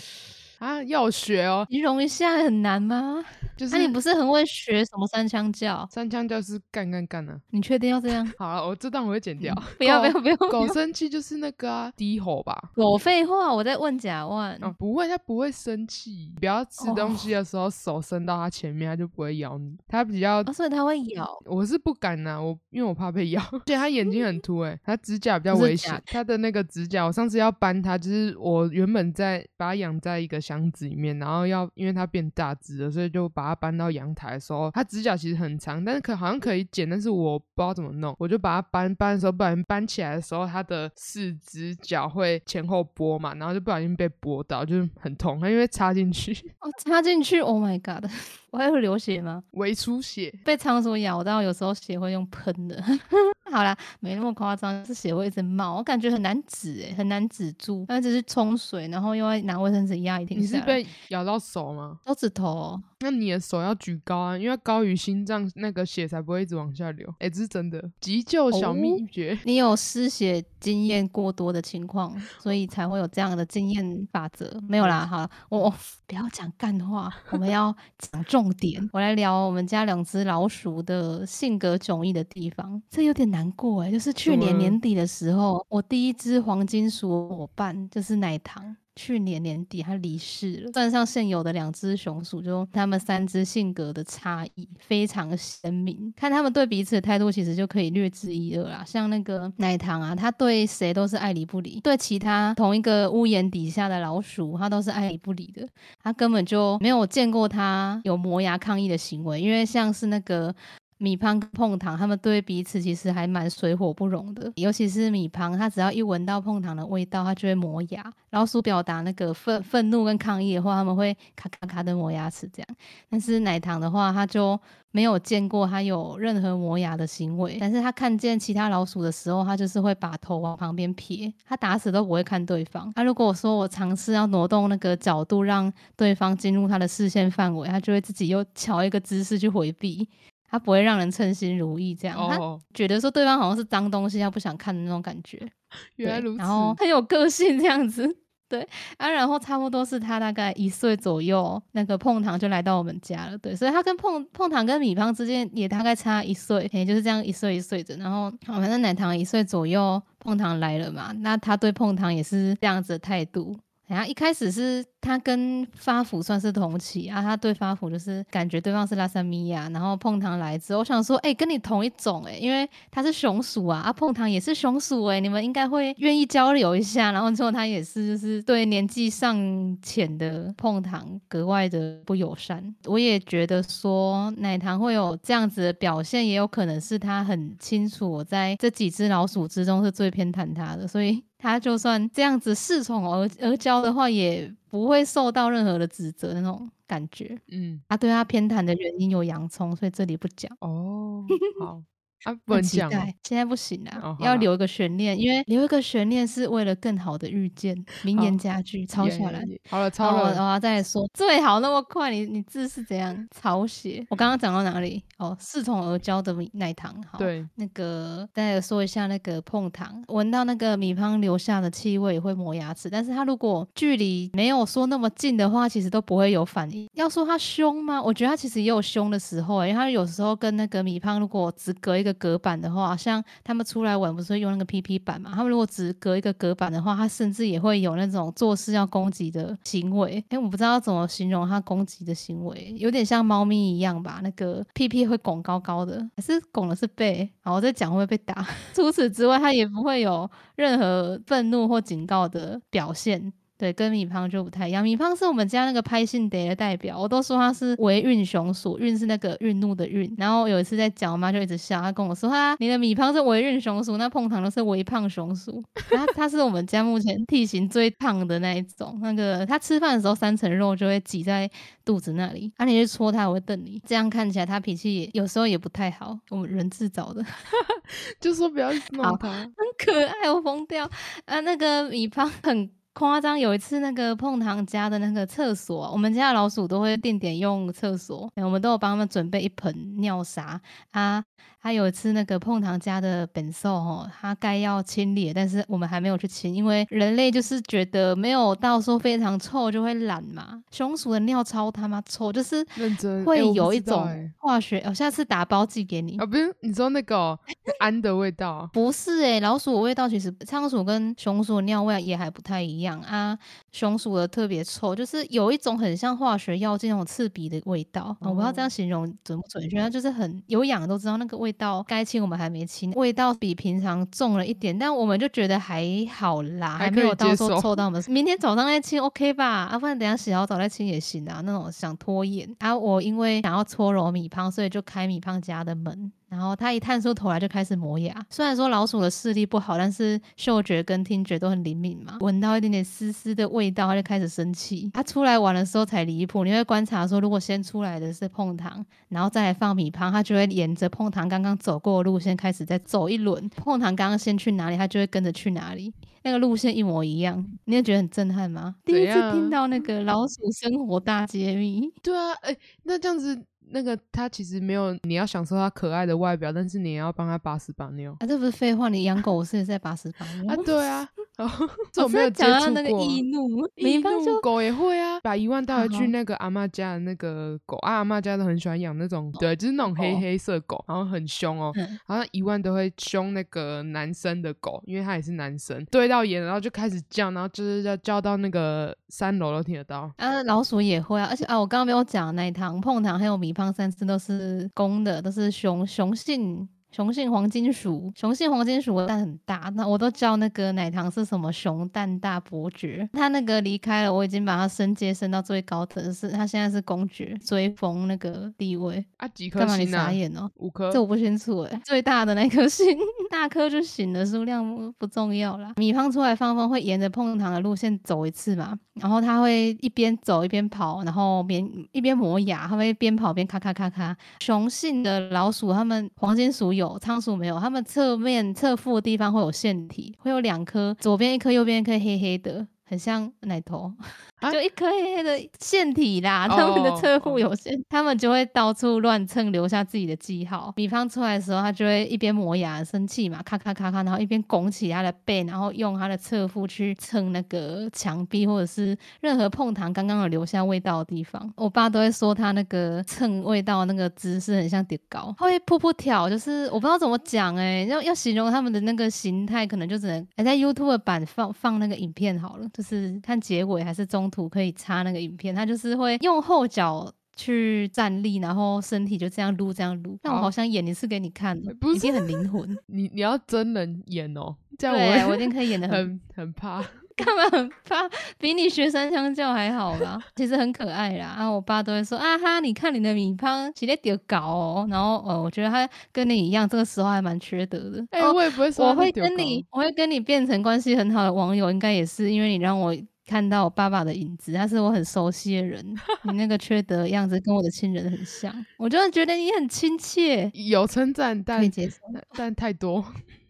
S2: 啊要学哦，
S1: 形容一下很难吗？
S2: 就是
S1: 那、你不是很会学什么三腔教？
S2: 三腔教是干干干啊。
S1: 你确定要这样？[laughs]
S2: 好了，我这段我会剪掉。[laughs]
S1: 不要不要不要！
S2: 狗生气就是那个啊低吼吧。
S1: 狗废话，我在问甲万。
S2: 哦，不会，它不会生气。不要吃东西的时候手伸到它前面，它就不会咬你。它比较
S1: 哦，所以它会咬。
S2: 我是不敢呐、我因为我怕被咬，而且它眼睛很凸、欸，它指甲比较危险
S1: 假。
S2: 它的那个指甲，我上次要搬它，就是我原本在把它养在一个箱子里面，然后要因为它变大只了，所以就把它搬到阳台的时候，它指甲其实很长，但是可好像可以剪，但是我不知道怎么弄，我就把它搬搬的时候，不小心搬起来的时候，它的四只脚会前后拨嘛，然后就不小心被拨到，就是很痛，它因为插进去
S1: 哦，插进去，Oh my god！我还会流血吗？
S2: 微出血。
S1: 被仓鼠咬到，有时候血会用喷的。[laughs] 好啦，没那么夸张，是血会一直冒，我感觉很难止诶，很难止住。那只是冲水，然后又要拿卫生纸压一停
S2: 你是。被咬到手吗？
S1: 手指头、哦？
S2: 那你的手要举高啊，因为高于心脏，那个血才不会一直往下流。哎、这是真的，急救小秘诀。
S1: 你有失血经验过多的情况，所以才会有这样的经验法则。没有啦，好，我我不要讲干话，我们要 [laughs] 讲重点。我来聊我们家两只老鼠的性格迥异的地方，这有点难过哎。就是去年年底的时候，我第一只黄金鼠伙伴就是奶糖。去年年底它离世了，算上现有的两只熊鼠，就它们三只性格的差异非常鲜明，看它们对彼此的态度，其实就可以略知一二啦。像那个奶糖啊，它对谁都是爱理不理，对其他同一个屋檐底下的老鼠，它都是爱理不理的，它根本就没有见过它有磨牙抗议的行为，因为像是那个。米胖跟碰糖，他们对彼此其实还蛮水火不容的。尤其是米胖，他只要一闻到碰糖的味道，他就会磨牙。老鼠表达那个愤愤怒跟抗议的话，他们会咔咔咔的磨牙齿这样。但是奶糖的话，它就没有见过它有任何磨牙的行为。但是它看见其他老鼠的时候，它就是会把头往旁边撇，它打死都不会看对方。它如果说我尝试要挪动那个角度，让对方进入它的视线范围，它就会自己又瞧一个姿势去回避。他不会让人称心如意这样。他
S2: 哦，
S1: 觉得说对方好像是脏东西，他不想看的那种感觉。[laughs]
S2: 原来如此。
S1: 然后很有个性这样子。对啊，然后差不多是他大概一岁左右，那个碰糖就来到我们家了。对，所以他跟碰碰糖跟米胖之间也大概差一岁，也就是这样一岁一岁的。然后反正奶糖一岁左右，碰糖来了嘛，那他对碰糖也是这样子的态度。然后一开始是他跟发福算是同期啊，他对发福就是感觉对方是拉萨米亚，然后碰糖来之后，我想说，哎、跟你同一种哎、因为他是熊鼠啊，啊碰糖也是熊鼠哎、你们应该会愿意交流一下。然后之后他也是就是对年纪尚浅的碰糖格外的不友善。我也觉得说奶糖会有这样子的表现，也有可能是他很清楚我在这几只老鼠之中是最偏袒他的，所以他就算这样子恃宠而而骄的话，也不会受到任何的指责那种感觉。
S2: 嗯，
S1: 他对他偏袒的原因有洋葱，所以这里不讲。
S2: 哦，好啊，不
S1: 很
S2: 能讲哦
S1: 期待，现在不行啦，
S2: 哦好啦
S1: 要留一个悬念，因为留一个悬念是为了更好的遇见。名
S2: 好
S1: 言佳句，抄下来。
S2: 耶好了，
S1: 哦，
S2: 超了。
S1: 我我要再来说，最好那么快，你你字是怎样抄写？我刚刚讲到哪里？哦，恃宠而骄的米奶糖，好，
S2: 对，
S1: 那个再来说一下那个碰糖，闻到那个米汤留下的气味也会磨牙齿，但是它如果距离没有说那么近的话，其实都不会有反应。要说它凶吗？我觉得它其实也有凶的时候、欸，因为它有时候跟那个米汤如果只隔一个隔板的话，像他们出来玩不是会用那个 PP 板嘛？他们如果只隔一个隔板的话，它甚至也会有那种做事要攻击的行为。哎、我不知道怎么形容它攻击的行为，有点像猫咪一样吧？那个 PP 会拱高高的，还是拱的是背？好，我在讲会不会被打？[laughs] 除此之外，它也不会有任何愤怒或警告的表现。对，跟米胖就不太一样。米胖是我们家那个拍信得的代表，我都说他是为运雄鼠，运是那个运怒的运。然后有一次在讲，我妈就一直笑，她跟我说：“哈，你的米胖是为运雄鼠，那碰糖的是微胖雄鼠。”然后它是我们家目前体型最胖的那一种。那个他吃饭的时候，三层肉就会挤在肚子那里，啊，你去戳他，我会瞪你。这样看起来，他脾气也有时候也不太好，我们人制造的。[laughs]
S2: 就说不要弄
S1: 好
S2: 他。
S1: 很可爱，我疯掉啊！那个米胖很夸张，有一次那个碰糖家的那个厕所，我们家的老鼠都会定点用厕所，我们都有帮他们准备一盆尿砂啊。他有一次那个碰糖家的本兽哦，他该要清理，但是我们还没有去清，因为人类就是觉得没有到说非常臭就会懒嘛。熊鼠的尿超他妈臭，就是会有一种化学，我、下次打包寄给你。
S2: 啊，不是你说那个哦氨的味道啊，
S1: 不是诶、老鼠的味道其实仓鼠跟熊鼠的尿味也还不太一样啊。熊鼠的特别臭，就是有一种很像化学药剂那种刺鼻的味道、啊我不知道这样形容准不准确，它就是很有痒的都知道那个味道该清我们还没清，味道比平常重了一点，但我们就觉得还好啦，
S2: 还
S1: 没有到
S2: 接受
S1: 说臭到我们 [laughs] 明天早上再清 OK 吧？啊，不然等下洗好澡再清也行啊。那种想拖延啊，我因为想要搓揉米胖，所以就开米胖家的门。然后他一探出头来就开始磨牙。虽然说老鼠的视力不好，但是嗅觉跟听觉都很灵敏嘛。闻到一点点丝丝的味道，它就开始生气。它出来玩的时候才离谱，你会观察说，如果先出来的是碰糖，然后再来放米胖，它就会沿着碰糖刚刚走过的路线开始再走一轮。碰糖刚刚先去哪里，它就会跟着去哪里。那个路线一模一样，你会觉得很震撼吗？第一次听到那个老鼠生活大揭秘，
S2: 对啊，哎、那这样子，那个他其实没有，你要享受他可爱的外表，但是你也要帮他把屎把尿
S1: 啊，这不是废话，你养狗我是也在把屎把尿
S2: 啊，对啊，[laughs] 然后这
S1: 我
S2: 我没有接触
S1: 讲到那个
S2: 过。[laughs]
S1: 易怒，
S2: 易怒狗也会啊，把一万带回去那个阿妈家的那个狗啊，阿妈家都很喜欢养那种，对，就是那种黑
S1: 哦
S2: 黑色狗，然后很凶哦，
S1: 嗯
S2: 好像一万都会凶那个男生的狗，因为他也是男生，对到眼，然后就开始叫，然后就是要叫到那个三楼都听得到。
S1: 啊，老鼠也会啊，而且啊，我刚刚没有讲那一糖碰糖还有米胖三次都是公的，都是雄雄性雄性黄金鼠，雄性黄金鼠的蛋很大，那我都叫那个奶糖是什么熊蛋大伯爵。他那个离开了，我已经把它升阶升到最高层，是他现在是公爵，追封那个地位。
S2: 啊，几颗
S1: 干嘛你？眼哦？
S2: 五颗
S1: 这。我不清楚哎，最大的那颗星，[laughs] 大颗就行了，数量不不重要啦。米胖出来放风会沿着碰糖的路线走一次嘛，然后他会一边走一边跑，然后边一边磨牙，他会边跑边咔咔咔咔。雄性的老鼠，他们黄金鼠有，仓鼠没有，它们侧面侧腹的地方会有腺体，会有两颗，左边一颗，右边一颗黑黑的。很像奶头，
S2: 啊 [laughs]
S1: 就一颗黑黑的腺体啦。他们的
S2: 哦
S1: 侧腹有腺，他们就会到处乱蹭，留下自己的记号。比方出来的时候，他就会一边磨牙生气嘛，咔咔咔咔，然后一边拱起他的背，然后用他的侧腹去蹭那个墙壁或者是任何碰糖刚刚有留下味道的地方。我爸都会说他那个蹭味道那个姿势很像叠高，他会噗噗跳，就是我不知道怎么讲哎、要要形容他们的那个形态，可能就只能哎在 YouTube 版放放那个影片好了，就是看结尾还是中途可以插那个影片，他就是会用后脚。去站立，然后身体就这样撸，这样撸。但我
S2: 好
S1: 好像演一次给你看的，
S2: 不
S1: 一定很灵魂。[laughs]
S2: 你你要真人演哦，这样，
S1: 我
S2: 我
S1: 一定可以演的很
S2: 很很怕。
S1: 干嘛很怕？比你学三相教还好啦，[laughs] 其实很可爱啦。啊，我爸都会说啊哈，你看你的米胖起来丢搞哦。然后呃，我觉得他跟你一样，这个时候还蛮缺德的。
S2: 哎、
S1: 哦
S2: 我也不会说
S1: 我会跟你，我会跟你变成关系很好的网友，应该也是因为你让我看到我爸爸的影子，他是我很熟悉的人。[laughs] 你那个缺德的样子跟我的亲人很像，我真的觉得你很亲切，
S2: 有称赞，但。但但太多。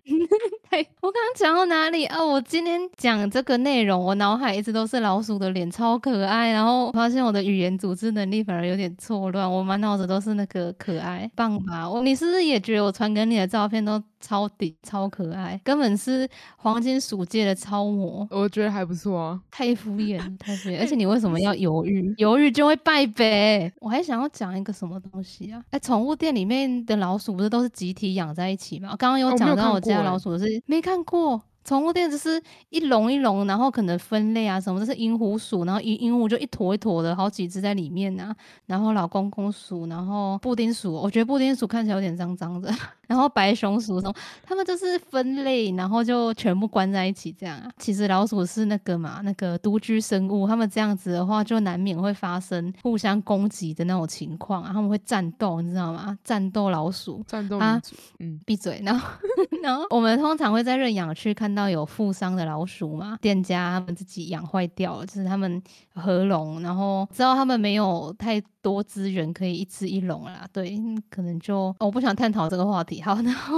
S2: [laughs]
S1: 嘿，我刚刚讲到哪里啊？我今天讲这个内容，我脑海一直都是老鼠的脸，超可爱。然后发现我的语言组织能力反而有点错乱，我满脑子都是那个可爱，棒吧？我你是不是也觉得我传给你的照片都超顶、超可爱，根本是黄金鼠界的超模？
S2: 我觉得还不错啊。
S1: 太敷衍了，太敷衍！[laughs] 而且你为什么要犹豫？犹豫就会败北。我还想要讲一个什么东西啊？哎，宠物店里面的老鼠不是都是集体养在一起吗？刚刚有讲到我家老鼠是没看过。宠物店只是一笼一笼，然后可能分类啊什么，这是银狐鼠，然后银银狐就一坨一坨的，好几只在里面呐、然后老公公鼠，然后布丁鼠，我觉得布丁鼠看起来有点脏脏的，然后白熊鼠什么，他们就是分类，然后就全部关在一起这样啊。其实老鼠是那个嘛，那个独居生物，他们这样子的话，就难免会发生互相攻击的那种情况啊，他们会战斗，你知道吗？战斗老鼠。
S2: 战斗
S1: 啊
S2: 嗯，
S1: 闭嘴！然后，[laughs] 然后我们通常会在认养区看到有负伤的老鼠嘛，店家他们自己养坏掉了，就是他们合笼，然后知道他们没有太多资源可以一只一笼啦，对，嗯可能就、哦我不想探讨这个话题。好，[laughs] 然后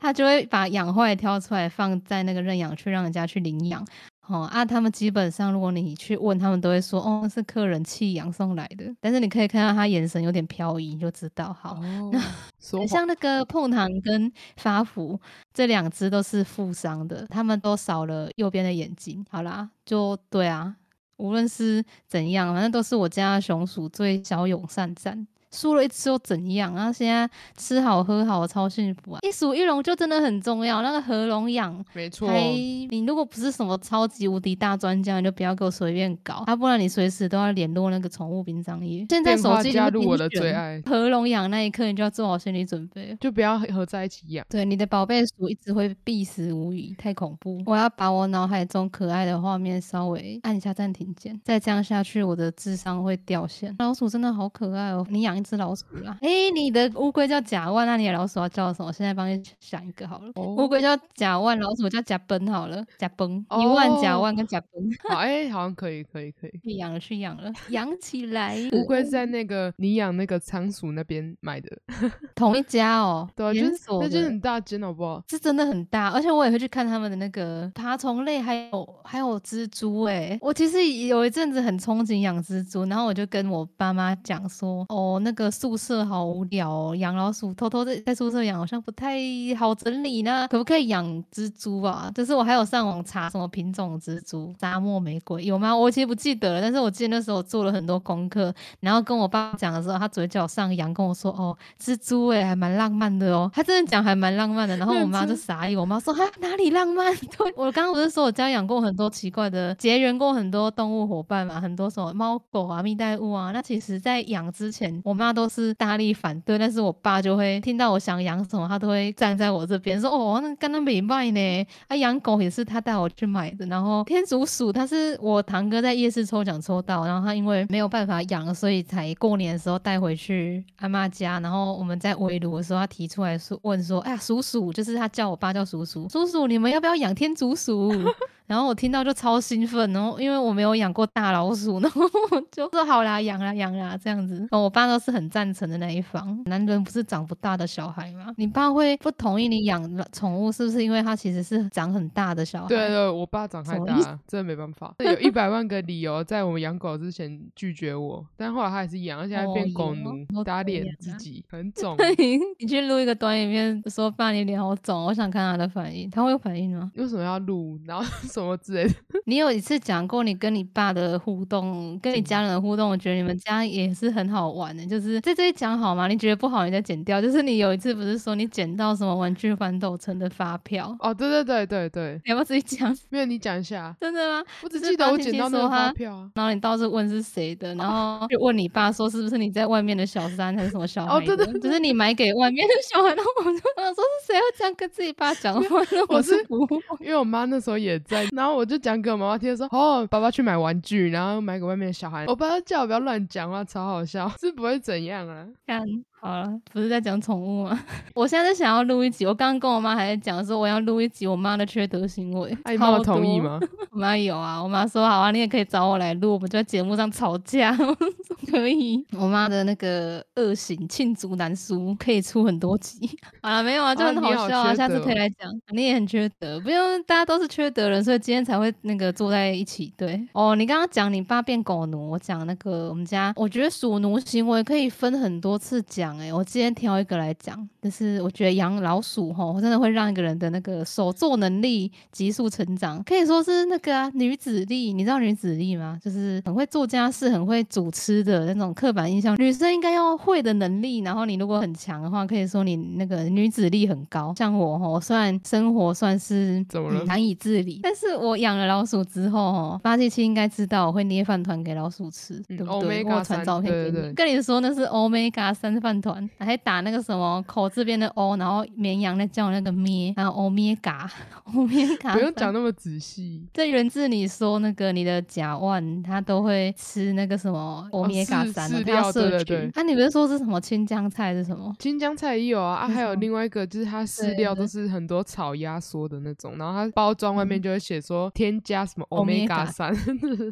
S1: 他就会把养坏挑出来放在那个认养区，让人家去领养。哦啊，他们基本上如果你去问，他们都会说哦是客人弃养送来的，但是你可以看到他眼神有点飘移，你就知道好。
S2: 哦，[laughs] 说谎
S1: 很像那个碰糖跟发福这两只都是负伤的，他们都少了右边的眼睛。好啦，就对啊，无论是怎样，反正都是我家的熊鼠最骁勇善战。输了一次又怎样？然后现在吃好喝好，超幸福啊！一鼠一龙就真的很重要。那个合笼养，
S2: 没错，
S1: 还你如果不是什么超级无敌大专家，你就不要给我随便搞，啊，不然你随时都要联络那个宠物殡葬业。现在手机
S2: 加入我的最爱，
S1: 合笼养那一刻，你就要做好心理准备。
S2: 就不要合在一起养。
S1: 对，你的宝贝鼠一直会必死无疑，太恐怖。我要把我脑海中可爱的画面稍微按一下暂停键，再这样下去，我的智商会掉线。老鼠真的好可爱哦！你养一只老鼠啦？诶，你的乌龟叫甲万，那你的老鼠要叫什么？我现在帮你想一个好了。乌
S2: 哦，
S1: 龟叫甲万，老鼠叫甲奔好了，甲崩一万甲
S2: 哦
S1: 万跟甲奔，[laughs]
S2: 好，哎、好像可以，可以，可以。
S1: 去养了，去养了，养起来。
S2: 乌龟是在那个你养那个仓鼠那边买的，[laughs]
S1: 同一家哦，
S2: 对啊，那就是很大间，好不好？
S1: 是真的很大，而且我也会去看他们的那个爬虫类，还有还有蜘蛛、欸。我其实有一阵子很憧憬养蜘蛛，然后我就跟我爸妈讲说，哦，那那个宿舍好无聊哦，养老鼠偷偷在在宿舍养好像不太好整理呢，可不可以养蜘蛛啊？就是我还有上网查什么品种蜘蛛，沙漠玫瑰有吗？我其实不记得了，但是我记得那时候做了很多功课，然后跟我爸讲的时候，他嘴角上扬跟我说，哦，蜘蛛诶、还蛮浪漫的哦。他真的讲还蛮浪漫的，然后我妈就傻眼，我妈说哈哪里浪漫？[laughs] 对我刚刚不是说我家养过很多奇怪的，结缘过很多动物伙伴嘛，很多什么猫狗啊、蜜袋鼯啊。那其实在养之前，我妈都是大力反对，但是我爸就会听到我想养什么，他都会站在我这边说哦，那刚刚没卖呢。啊，养狗也是他带我去买的，然后天竺鼠他是我堂哥在夜市抽奖抽到，然后他因为没有办法养，所以才过年的时候带回去阿妈家，然后我们在围炉的时候，他提出来说问说，哎呀，叔叔，就是他叫我爸叫叔叔，叔叔你们要不要养天竺鼠？[laughs] 然后我听到就超兴奋，然后因为我没有养过大老鼠，[laughs] 然后我就说好啦，养啦养啦这样子。我爸都是很赞成的那一方，男人不是长不大的小孩吗？你爸会不同意你养宠物，是不是因为他其实是长很大的小孩？
S2: 对对，我爸长太大，真的没办法，有一百万个理由在我们养狗之前拒绝我，但后来他还是养，而且还变狗奴，打脸自己，很肿。[laughs]
S1: 你去录一个短影片，说爸你脸好肿，我想看他的反应，他会有反应吗？
S2: 为什么要录？然后什么之类的？[laughs]
S1: 你有一次讲过你跟你爸的互动，跟你家人的互动，我觉得你们家也是很好玩的。就是在这里讲好吗？你觉得不好，你再剪掉。就是你有一次不是说你捡到什么玩具反斗城的发票？
S2: 哦，对对对对对，
S1: 你要不要自己讲？[laughs]
S2: 没有，你讲一下。
S1: 真的吗？
S2: 我只记得我捡到那个发票，
S1: 然后你倒是问是谁的，然后 [laughs] 就问你爸说是不是你在外面的小三还是什么小孩？哦，对对，就是你买给外面的小孩。然后我就想说是谁要这样跟自己爸讲话？[laughs] 我是不，
S2: 因为我妈那时候也在，然后我就讲给我妈妈听说，哦，爸爸去买玩具，然后买给外面的小孩。我爸叫我不要乱讲话，超好笑，是不会怎样啊？
S1: 看。好了，不是在讲宠物吗？[laughs] 我现在想要录一集，我刚刚跟我妈还在讲说我要录一集我妈的缺德行为。
S2: 你妈同意吗？[laughs]
S1: 我妈有啊，我妈说好啊，你也可以找我来录，我们就在节目上吵架，[laughs] 可以。我妈的那个恶行罄竹难书，可以出很多集。好了，没有啊，就很好笑啊，下次可以来讲。你也很缺德，不用，大家都是缺德人，所以今天才会那个坐在一起。对哦，你刚刚讲你爸变狗奴，我讲那个我们家，我觉得属奴行为可以分很多次讲。哎，我今天挑一个来讲，就是我觉得养老鼠吼，真的会让一个人的那个手作能力急速成长，可以说是那个啊女子力。你知道女子力吗？就是很会做家事、很会煮吃的那种刻板印象，女生应该要会的能力。然后你如果很强的话，可以说你那个女子力很高。像我吼，虽然生活算是难以自理，但是我养了老鼠之后吼，八七七应该知道我会捏饭团给老鼠吃，对不对？我传照片给你，跟你说那是 omega 三饭。团还打那个什么口字边的 o，然后绵羊在叫那个咩，还有欧米伽，欧米伽。
S2: 不用讲那么仔细。
S1: 这源自你说那个你的甲烷，它都会吃那个什么欧米伽三的，他要摄取。那你不是说是什么青江菜是什么？
S2: 青江菜也有啊，啊还有另外一个就是它饲料都是很多草压缩的那种，然后它包装外面就会写说添加什么欧米伽三，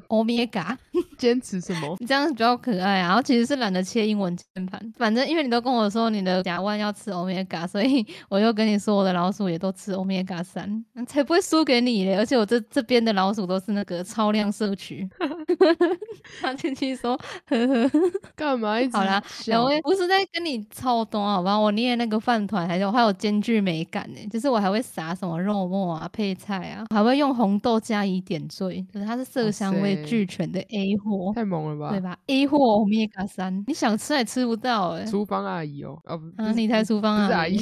S1: 欧米伽，
S2: 坚持什么？
S1: 你这样比较可爱啊。然后其实是懒得切英文键盘，反正因为。你都跟我说你的甲烷要吃欧米伽，所以我又跟你说我的老鼠也都吃欧米伽三，[laughs] 才不会输给你嘞。而且我这这边的老鼠都是那个超量摄取。[laughs] 他进去说：“呵呵，
S2: 干嘛？
S1: 好啦，两位不是在跟你操多好吧？我捏那个饭团还有还有兼具美感呢，就是我还会撒什么肉末啊、配菜啊，还会用红豆加以点缀，就是它是色香味俱全的 A 货，
S2: 太猛了吧？
S1: 对吧？A 货欧米伽三，你想吃也吃不到哎。”
S2: 方阿姨哦，啊不，
S1: 你才厨房
S2: 阿姨，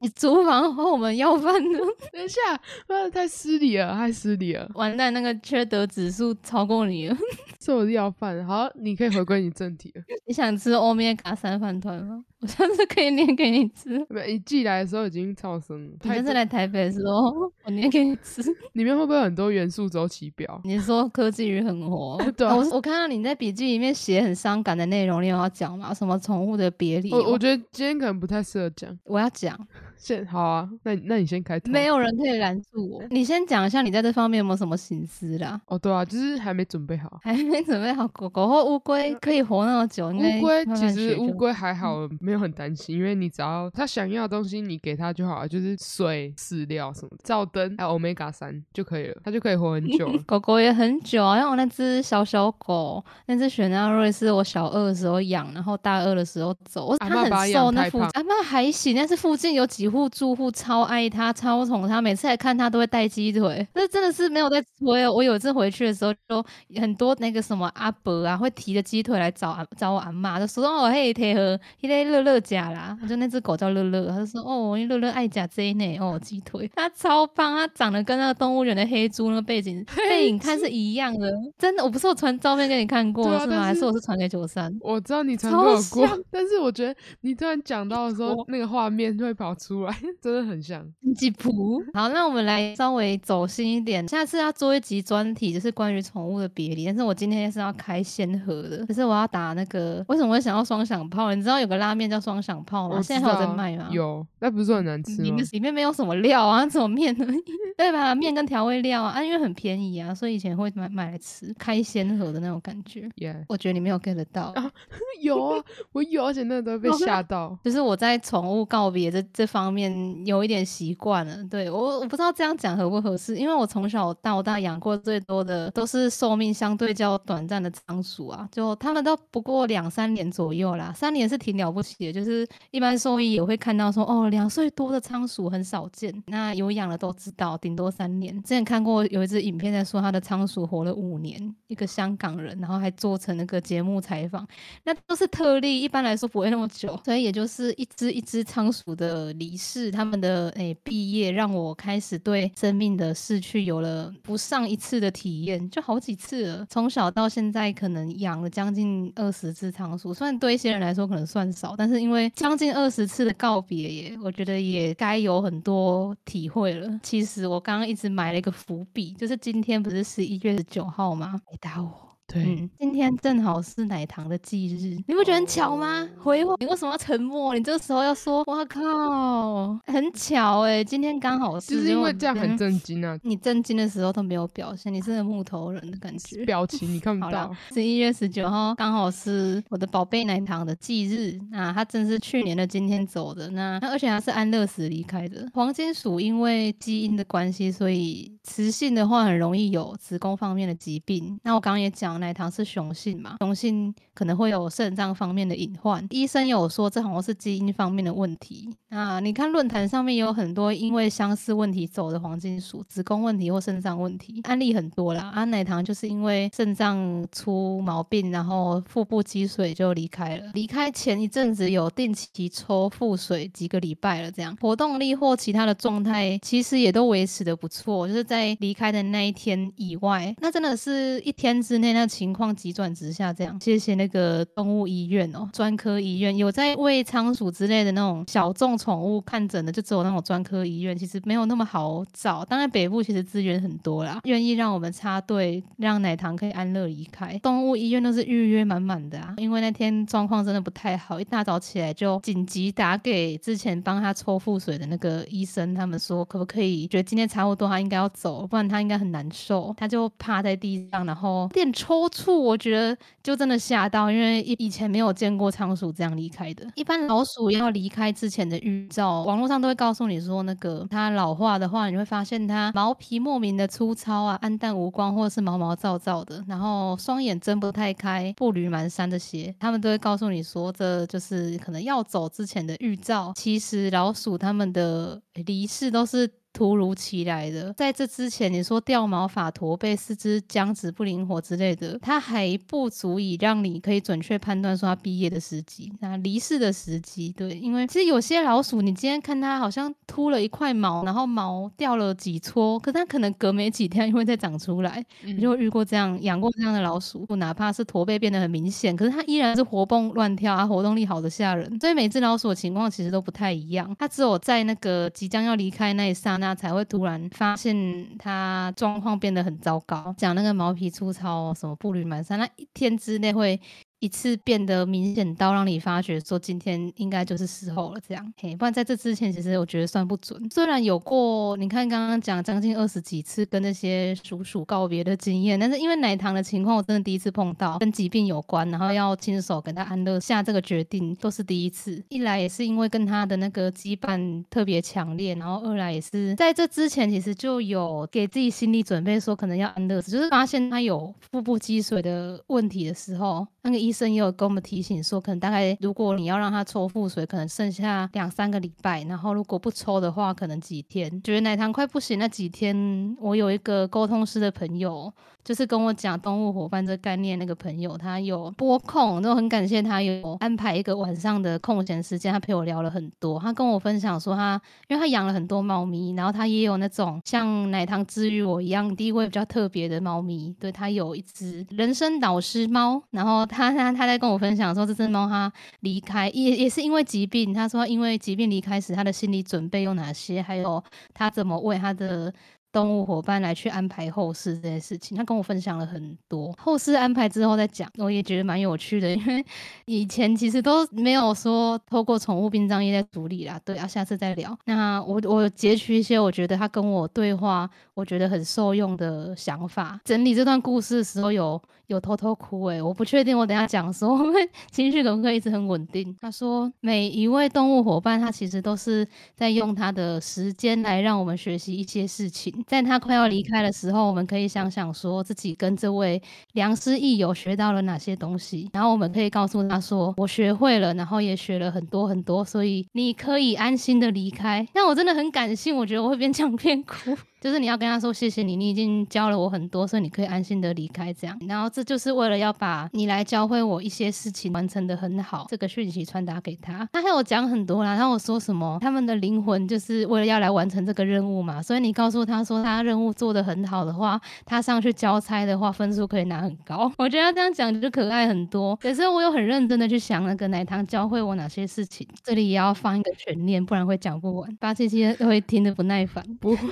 S1: 你厨房和我们要饭呢？[laughs]
S2: 等一下，啊，太失礼了，太失礼了，
S1: 完蛋，那个缺德指数超过你了，[laughs]
S2: 是我要饭。好，你可以回归你正题了。[laughs]
S1: 你想吃欧米伽三饭团吗？我下次可以念给你吃。
S2: 你寄来的时候已经超生了。
S1: 你下次来台北的时候，我念给你吃。[laughs]
S2: 里面会不会很多元素周期表？[laughs]
S1: 你说科技与很活？[laughs] 对啊。我我看到你在笔记里面写很伤感的内容，你有要讲吗？什么宠物的别离？
S2: 我我觉得今天可能不太适合讲。
S1: 我要讲。
S2: 先好啊，那那你先开头。
S1: 没有人可以拦住我。你先讲一下你在这方面有没有什么心思啦？
S2: 哦，对啊，就是还没准备好。
S1: 还没准备好，狗狗或乌龟可以活那么久？
S2: 乌龟其实乌龟还好，没有很担心，因为你只要它想要的东西，你给它就好了，就是水、饲料什么的、照灯，还有欧米伽三就可以了，它就可以活很久。[laughs]
S1: 狗狗也很久啊，像我那只小小狗，那只雪纳瑞是我小二的时候养，然后大二的时候走，它很瘦，那附阿妈还行，但是附近有几户住户超爱他，超宠他，每次来看他都会带鸡腿，[laughs] 那真的是没有在吹。我有一次回去的时候，就很多那个什么阿伯啊，会提着鸡腿来找找我阿妈，就说哦嘿，贴合一类乐乐家啦。就那只狗叫乐乐，他就说哦，乐乐爱夹这呢，哦鸡腿，它超棒，它长得跟那个动物园的黑猪那个背景 [laughs] 背影看是一样的，真的，我不是我传照片给你看过是吗？还是我是传给九三？
S2: 我知道你传给我过，[laughs] 但是我觉得你突然讲到的时候，那个画面就会跑出来，[laughs] 真的很像
S1: 吉普。好，那我们来稍微走心一点，下次要做一集专题，就是关于宠物的别离。但是我今天是要开先河的，可是我要打那个，为什么会想要双响炮？你知道有个拉面。叫双响炮吗？
S2: 我
S1: 现在还有在卖吗？
S2: 有，那不是说很难吃吗
S1: 里面？里面没有什么料啊，只有面而已，[laughs] 对吧？面跟调味料啊，啊因为很便宜啊，所以以前会买买来吃，开先河的那种感觉。
S2: 耶、
S1: 我觉得你没有 get 得到，[laughs]
S2: 有啊，我有，而且那个都被吓到。
S1: 就是我在宠物告别这这方方面有一点习惯了。对我，我不知道这样讲合不合适，因为我从小到大养过最多的都是寿命相对较短暂的仓鼠啊，就他们都不过两三年左右啦，三年是挺了不起的。就是一般兽医也会看到说，哦，两岁多的仓鼠很少见，那有养的都知道，顶多三年。之前看过有一支影片在说他的仓鼠活了五年，一个香港人，然后还做成那个节目采访。那都是特例，一般来说不会那么久，所以也就是一只一只仓鼠的离是，他们的诶毕业，让我开始对生命的逝去有了不上一次的体验，就好几次了。从小到现在，可能养了将近二十只仓鼠，虽然对一些人来说可能算少，但是因为将近二十次的告别耶，我觉得也该有很多体会了。其实我刚刚一直埋了一个伏笔，就是今天不是十一月十九号吗？没打我。
S2: 对，
S1: 嗯，今天正好是奶糖的忌日，你不觉得很巧吗？回我，你为什么要沉默？你这个时候要说，哇靠，很巧哎、今天刚好是，
S2: 就是因为这样很
S1: 嗯
S2: 震惊啊，
S1: 你震惊的时候都没有表现，你是个木头人的感觉。
S2: 表情你看不到。，
S1: 十一月十九号刚好是我的宝贝奶糖的忌日，那他正是去年的今天走的，那那而且他是安乐死离开的。黄金鼠因为基因的关系，所以雌性的话很容易有子宫方面的疾病。那我刚刚也讲，奶糖是雄性嘛，雄性可能会有肾脏方面的隐患。医生有说这好像是基因方面的问题。那你看论坛上面有很多因为相似问题走的黄金鼠，子宫问题或肾脏问题，案例很多啦。啊，奶糖就是因为肾脏出毛病，然后腹部积水就离开了。离开前一阵子有定期抽腹水几个礼拜了，这样活动力或其他的状态其实也都维持的不错，就是在离开的那一天以外，那真的是一天之内那情况急转直下这样。谢谢那个动物医院哦，专科医院有在为仓鼠之类的那种小众宠物看诊的，就只有那种专科医院，其实没有那么好找。当然北部其实资源很多啦，愿意让我们插队，让奶糖可以安乐离开。动物医院都是预约满满的啊，因为那天状况真的不太好，一大早起来就紧急打给之前帮他抽腹水的那个医生，他们说可不可以，觉得今天差不多他应该要走，不然他应该很难受。他就趴在地上，然后电抽抽搐，我觉得就真的吓到，因为以前没有见过仓鼠这样离开的。一般老鼠要离开之前的预兆，网络上都会告诉你说，那个它老化的话，你会发现它毛皮莫名的粗糙啊，暗淡无光，或者是毛毛躁躁的，然后双眼睁不太开，步履蹒跚这些，他们都会告诉你说，这就是可能要走之前的预兆。其实老鼠他们的离世都是。突如其来的，在这之前，你说掉毛发、驼背、四肢僵直不灵活之类的，它还不足以让你可以准确判断说它毕业的时机，那离世的时机。对，因为其实有些老鼠，你今天看它好像秃了一块毛，然后毛掉了几撮，可它可能隔没几天又会再长出来。
S2: 嗯
S1: 你就会遇过这样养过这样的老鼠，哪怕是驼背变得很明显，可是它依然是活蹦乱跳啊，活动力好的吓人。所以每只老鼠的情况其实都不太一样，它只有在那个即将要离开那一刹那，他才会突然发现他状况变得很糟糕。讲那个毛皮粗糙，什么步履蹒跚，那一天之内会。一次变得明显到让你发觉说今天应该就是时候了，这样嘿，不然在这之前其实我觉得算不准。虽然有过你看刚刚讲将近二十几次跟那些鼠鼠告别的经验，但是因为奶糖的情况我真的第一次碰到，跟疾病有关，然后要亲手给他安乐下这个决定都是第一次。一来也是因为跟他的那个羁绊特别强烈，然后二来也是在这之前其实就有给自己心理准备说可能要安乐死，就是发现他有腹部积水的问题的时候，那个医生也有跟我们提醒说，可能大概如果你要让他抽腹水，可能剩下两三个礼拜，然后如果不抽的话，可能几天。觉得奶糖快不行那几天，我有一个沟通师的朋友。就是跟我讲动物伙伴这概念，那个朋友他有拨空，都很感谢他有安排一个晚上的空闲时间，他陪我聊了很多。他跟我分享说他，因为他养了很多猫咪，然后他也有那种像奶糖治愈我一样地位比较特别的猫咪，对他有一只人生导师猫，然后他他他在跟我分享说，这只猫它离开也也是因为疾病，他说因为疾病离开时他的心理准备有哪些，还有他怎么为他的。动物伙伴来去安排后事这件事情。他跟我分享了很多后事安排之后再讲，我也觉得蛮有趣的，因为 [laughs] 以前其实都没有说透过宠物殡葬业在处理啦。对啊，下次再聊。那我我截取一些我觉得他跟我对话，我觉得很受用的想法。整理这段故事的时候有。有偷偷哭诶，我不确定我等下讲的时候，[laughs] 情绪可不可以一直很稳定。他说，每一位动物伙伴，他其实都是在用他的时间来让我们学习一些事情。在他快要离开的时候，我们可以想想说自己跟这位良师益友学到了哪些东西，然后我们可以告诉他说，我学会了，然后也学了很多很多，所以你可以安心的离开。那我真的很感性，我觉得我会边讲边哭。就是你要跟他说谢谢你，你已经教了我很多，所以你可以安心的离开这样。然后这就是为了要把你来教会我一些事情完成的很好，这个讯息传达给他。他还有讲很多啦，然后我说什么他们的灵魂就是为了要来完成这个任务嘛，所以你告诉他说他任务做的很好的话，他上去交差的话分数可以拿很高。[laughs] 我觉得他这样讲就可爱很多。可是我有很认真的去想那个奶糖教会我哪些事情，这里也要放一个悬念，不然会讲不完。八七七会听得不耐烦，
S2: 不会。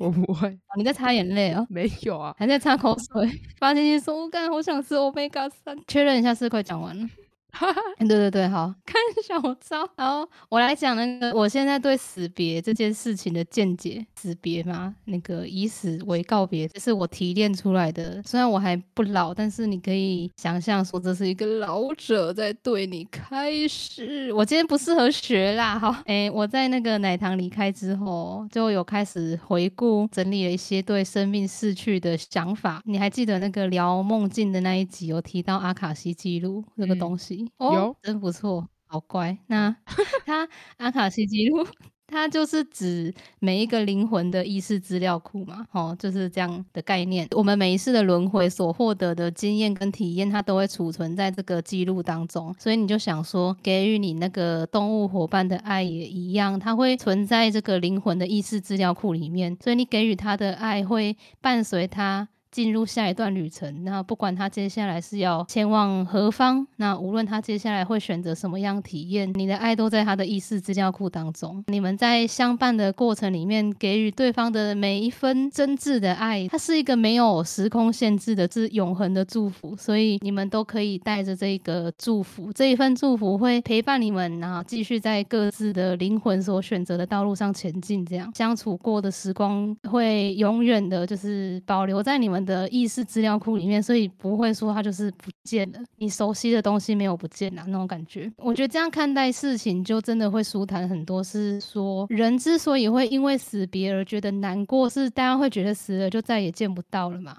S2: 我不会，
S1: 你在擦眼泪哦？[laughs]
S2: 没有啊，
S1: 还在擦口水。[laughs] 发信息说：“我刚好想吃欧贝伽三。”确认一下是快讲完了。[laughs] 对对对，好看小招。然后我来讲那个，我现在对死别这件事情的见解。死别嘛，那个以死为告别，这是我提炼出来的。虽然我还不老，但是你可以想象说，这是一个老者在对你开始。我今天不适合学啦，好，哎，我在那个奶糖离开之后，就有开始回顾整理了一些对生命逝去的想法。你还记得那个聊梦境的那一集，有提到阿卡西记录这个东西？
S2: 有，
S1: 真不错，好乖。那 [laughs] 他阿卡西记录，它就是指每一个灵魂的意识资料库嘛，哦，就是这样的概念。我们每一次的轮回所获得的经验跟体验，它都会储存在这个记录当中。所以你就想说，给予你那个动物伙伴的爱也一样，它会存在这个灵魂的意识资料库里面。所以你给予它的爱会伴随他。进入下一段旅程，那不管他接下来是要前往何方，那无论他接下来会选择什么样体验，你的爱都在他的意识资料库当中。你们在相伴的过程里面，给予对方的每一分真挚的爱，它是一个没有时空限制的，是永恒的祝福。所以你们都可以带着这个祝福，这一份祝福会陪伴你们，然后继续在各自的灵魂所选择的道路上前进。这样相处过的时光会永远的，就是保留在你们。的意识资料库里面，所以不会说它就是不见了。你熟悉的东西没有不见了那种感觉。我觉得这样看待事情，就真的会舒坦很多。是说，人之所以会因为死别而觉得难过，是大家会觉得死了就再也见不到了嘛。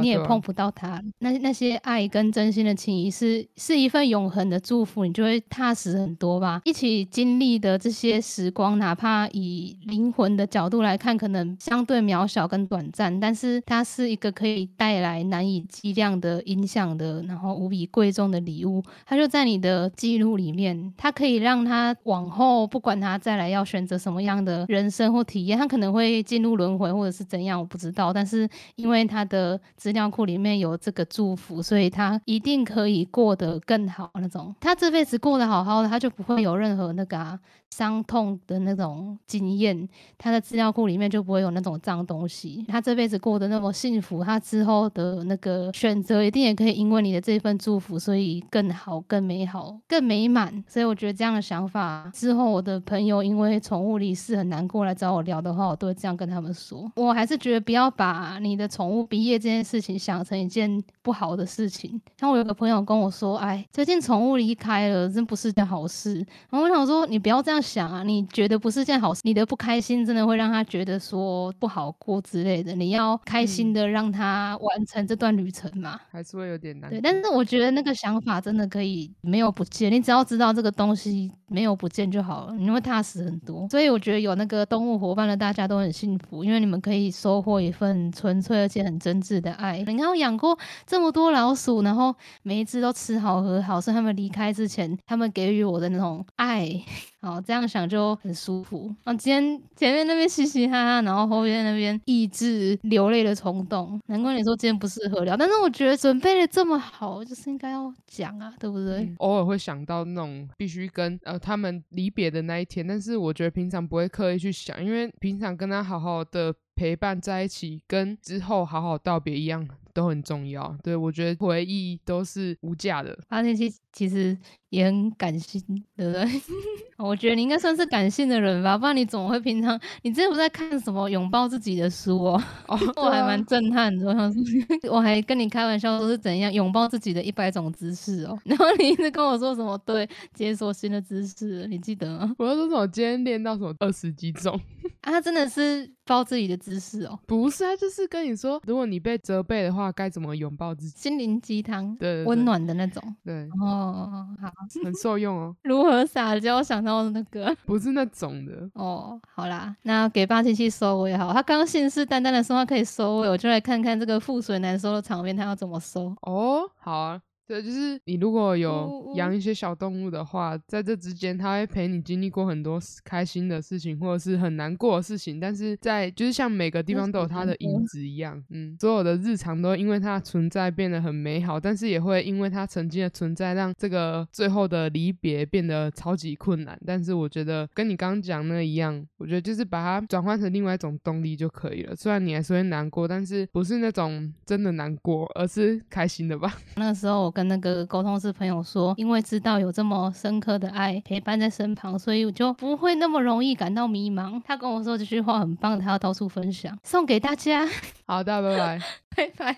S1: 你也碰不到他，那那些爱跟真心的情谊是是一份永恒的祝福，你就会踏实很多吧。一起经历的这些时光，哪怕以灵魂的角度来看，可能相对渺小跟短暂，但是它是一个可以带来难以计量的影响的，然后无比贵重的礼物。它就在你的记录里面，它可以让他往后不管他再来要选择什么样的人生或体验，他可能会进入轮回或者是怎样，我不知道。但是因为他的资料库里面有这个祝福，所以他一定可以过得更好。那种他这辈子过得好好的，他就不会有任何那个。伤痛的那种经验，他的资料库里面就不会有那种脏东西。他这辈子过得那么幸福，他之后的那个选择一定也可以因为你的这份祝福，所以更好、更美好、更美满。所以我觉得这样的想法之后，我的朋友因为宠物离世很难过来找我聊的话，我都会这样跟他们说。我还是觉得不要把你的宠物毕业这件事情想成一件不好的事情。像我有个朋友跟我说：“哎，最近宠物离开了，真不是件好事。”然后我想说：“你不要这样。”想啊，你觉得不是件好事，你的不开心真的会让他觉得说不好过之类的。你要开心的让他完成这段旅程嘛，
S2: 还是会有点难。
S1: 对，但是我觉得那个想法真的可以没有不见，你只要知道这个东西没有不见就好了，你会踏实很多。所以我觉得有那个动物伙伴的大家都很幸福，因为你们可以收获一份纯粹而且很真挚的爱。你看我养过这么多老鼠，然后每一只都吃好喝好，是他们离开之前，他们给予我的那种爱。[laughs] 好，这样想就很舒服。啊，今天前面那边嘻嘻哈哈，然后后面那边抑制流泪的冲动，难怪你说今天不适合聊。但是我觉得准备的这么好，就是应该要讲啊，对不对？
S2: 偶尔会想到那种必须跟呃他们离别的那一天，但是我觉得平常不会刻意去想，因为平常跟他好好的。陪伴在一起，跟之后好好道别一样。都很重要，对我觉得回忆都是无价的。
S1: 发现其其实也很感性，对不对？[laughs] 我觉得你应该算是感性的人吧，不然你怎么会平常？你之前不在看什么拥抱自己的书哦？哦，[laughs] 我还蛮震撼的。我想说，[laughs] 我还跟你开玩笑说是怎样拥抱自己的一百种姿势哦。然后你一直跟我说什么对解锁新的姿势，你记得吗？
S2: 我要说什么今天练到什么二十几种
S1: 啊？真的是抱自己的姿势哦？
S2: 不是啊，就是跟你说，如果你被责备的话，该怎么拥抱自己？
S1: 心灵鸡汤，
S2: 对，
S1: 温暖的那种。
S2: 对，
S1: 哦，好，
S2: 很受用哦。
S1: 如何撒娇？想到那个。[laughs]
S2: 不是那种的
S1: 哦，好啦，那给八七七收尾好，他刚刚信誓旦旦的说他可以收尾，我就来看看这个覆水难收的场面，他要怎么收
S2: 哦，好啊。对，就是你如果有养一些小动物的话，在这之间，它会陪你经历过很多开心的事情，或者是很难过的事情。但是在就是像每个地方都有它的影子一样，嗯，所有的日常都因为它的存在变得很美好，但是也会因为它曾经的存在，让这个最后的离别变得超级困难。但是我觉得跟你刚刚讲那一样，我觉得就是把它转换成另外一种动力就可以了。虽然你还是会难过，但是不是那种真的难过，而是开心的吧？[laughs]
S1: 那个时候我跟。那个沟通师朋友说，因为知道有这么深刻的爱陪伴在身旁，所以我就不会那么容易感到迷茫。他跟我说这句话很棒，他要到处分享，送给大家。
S2: 好的，拜拜，[laughs]
S1: 拜拜。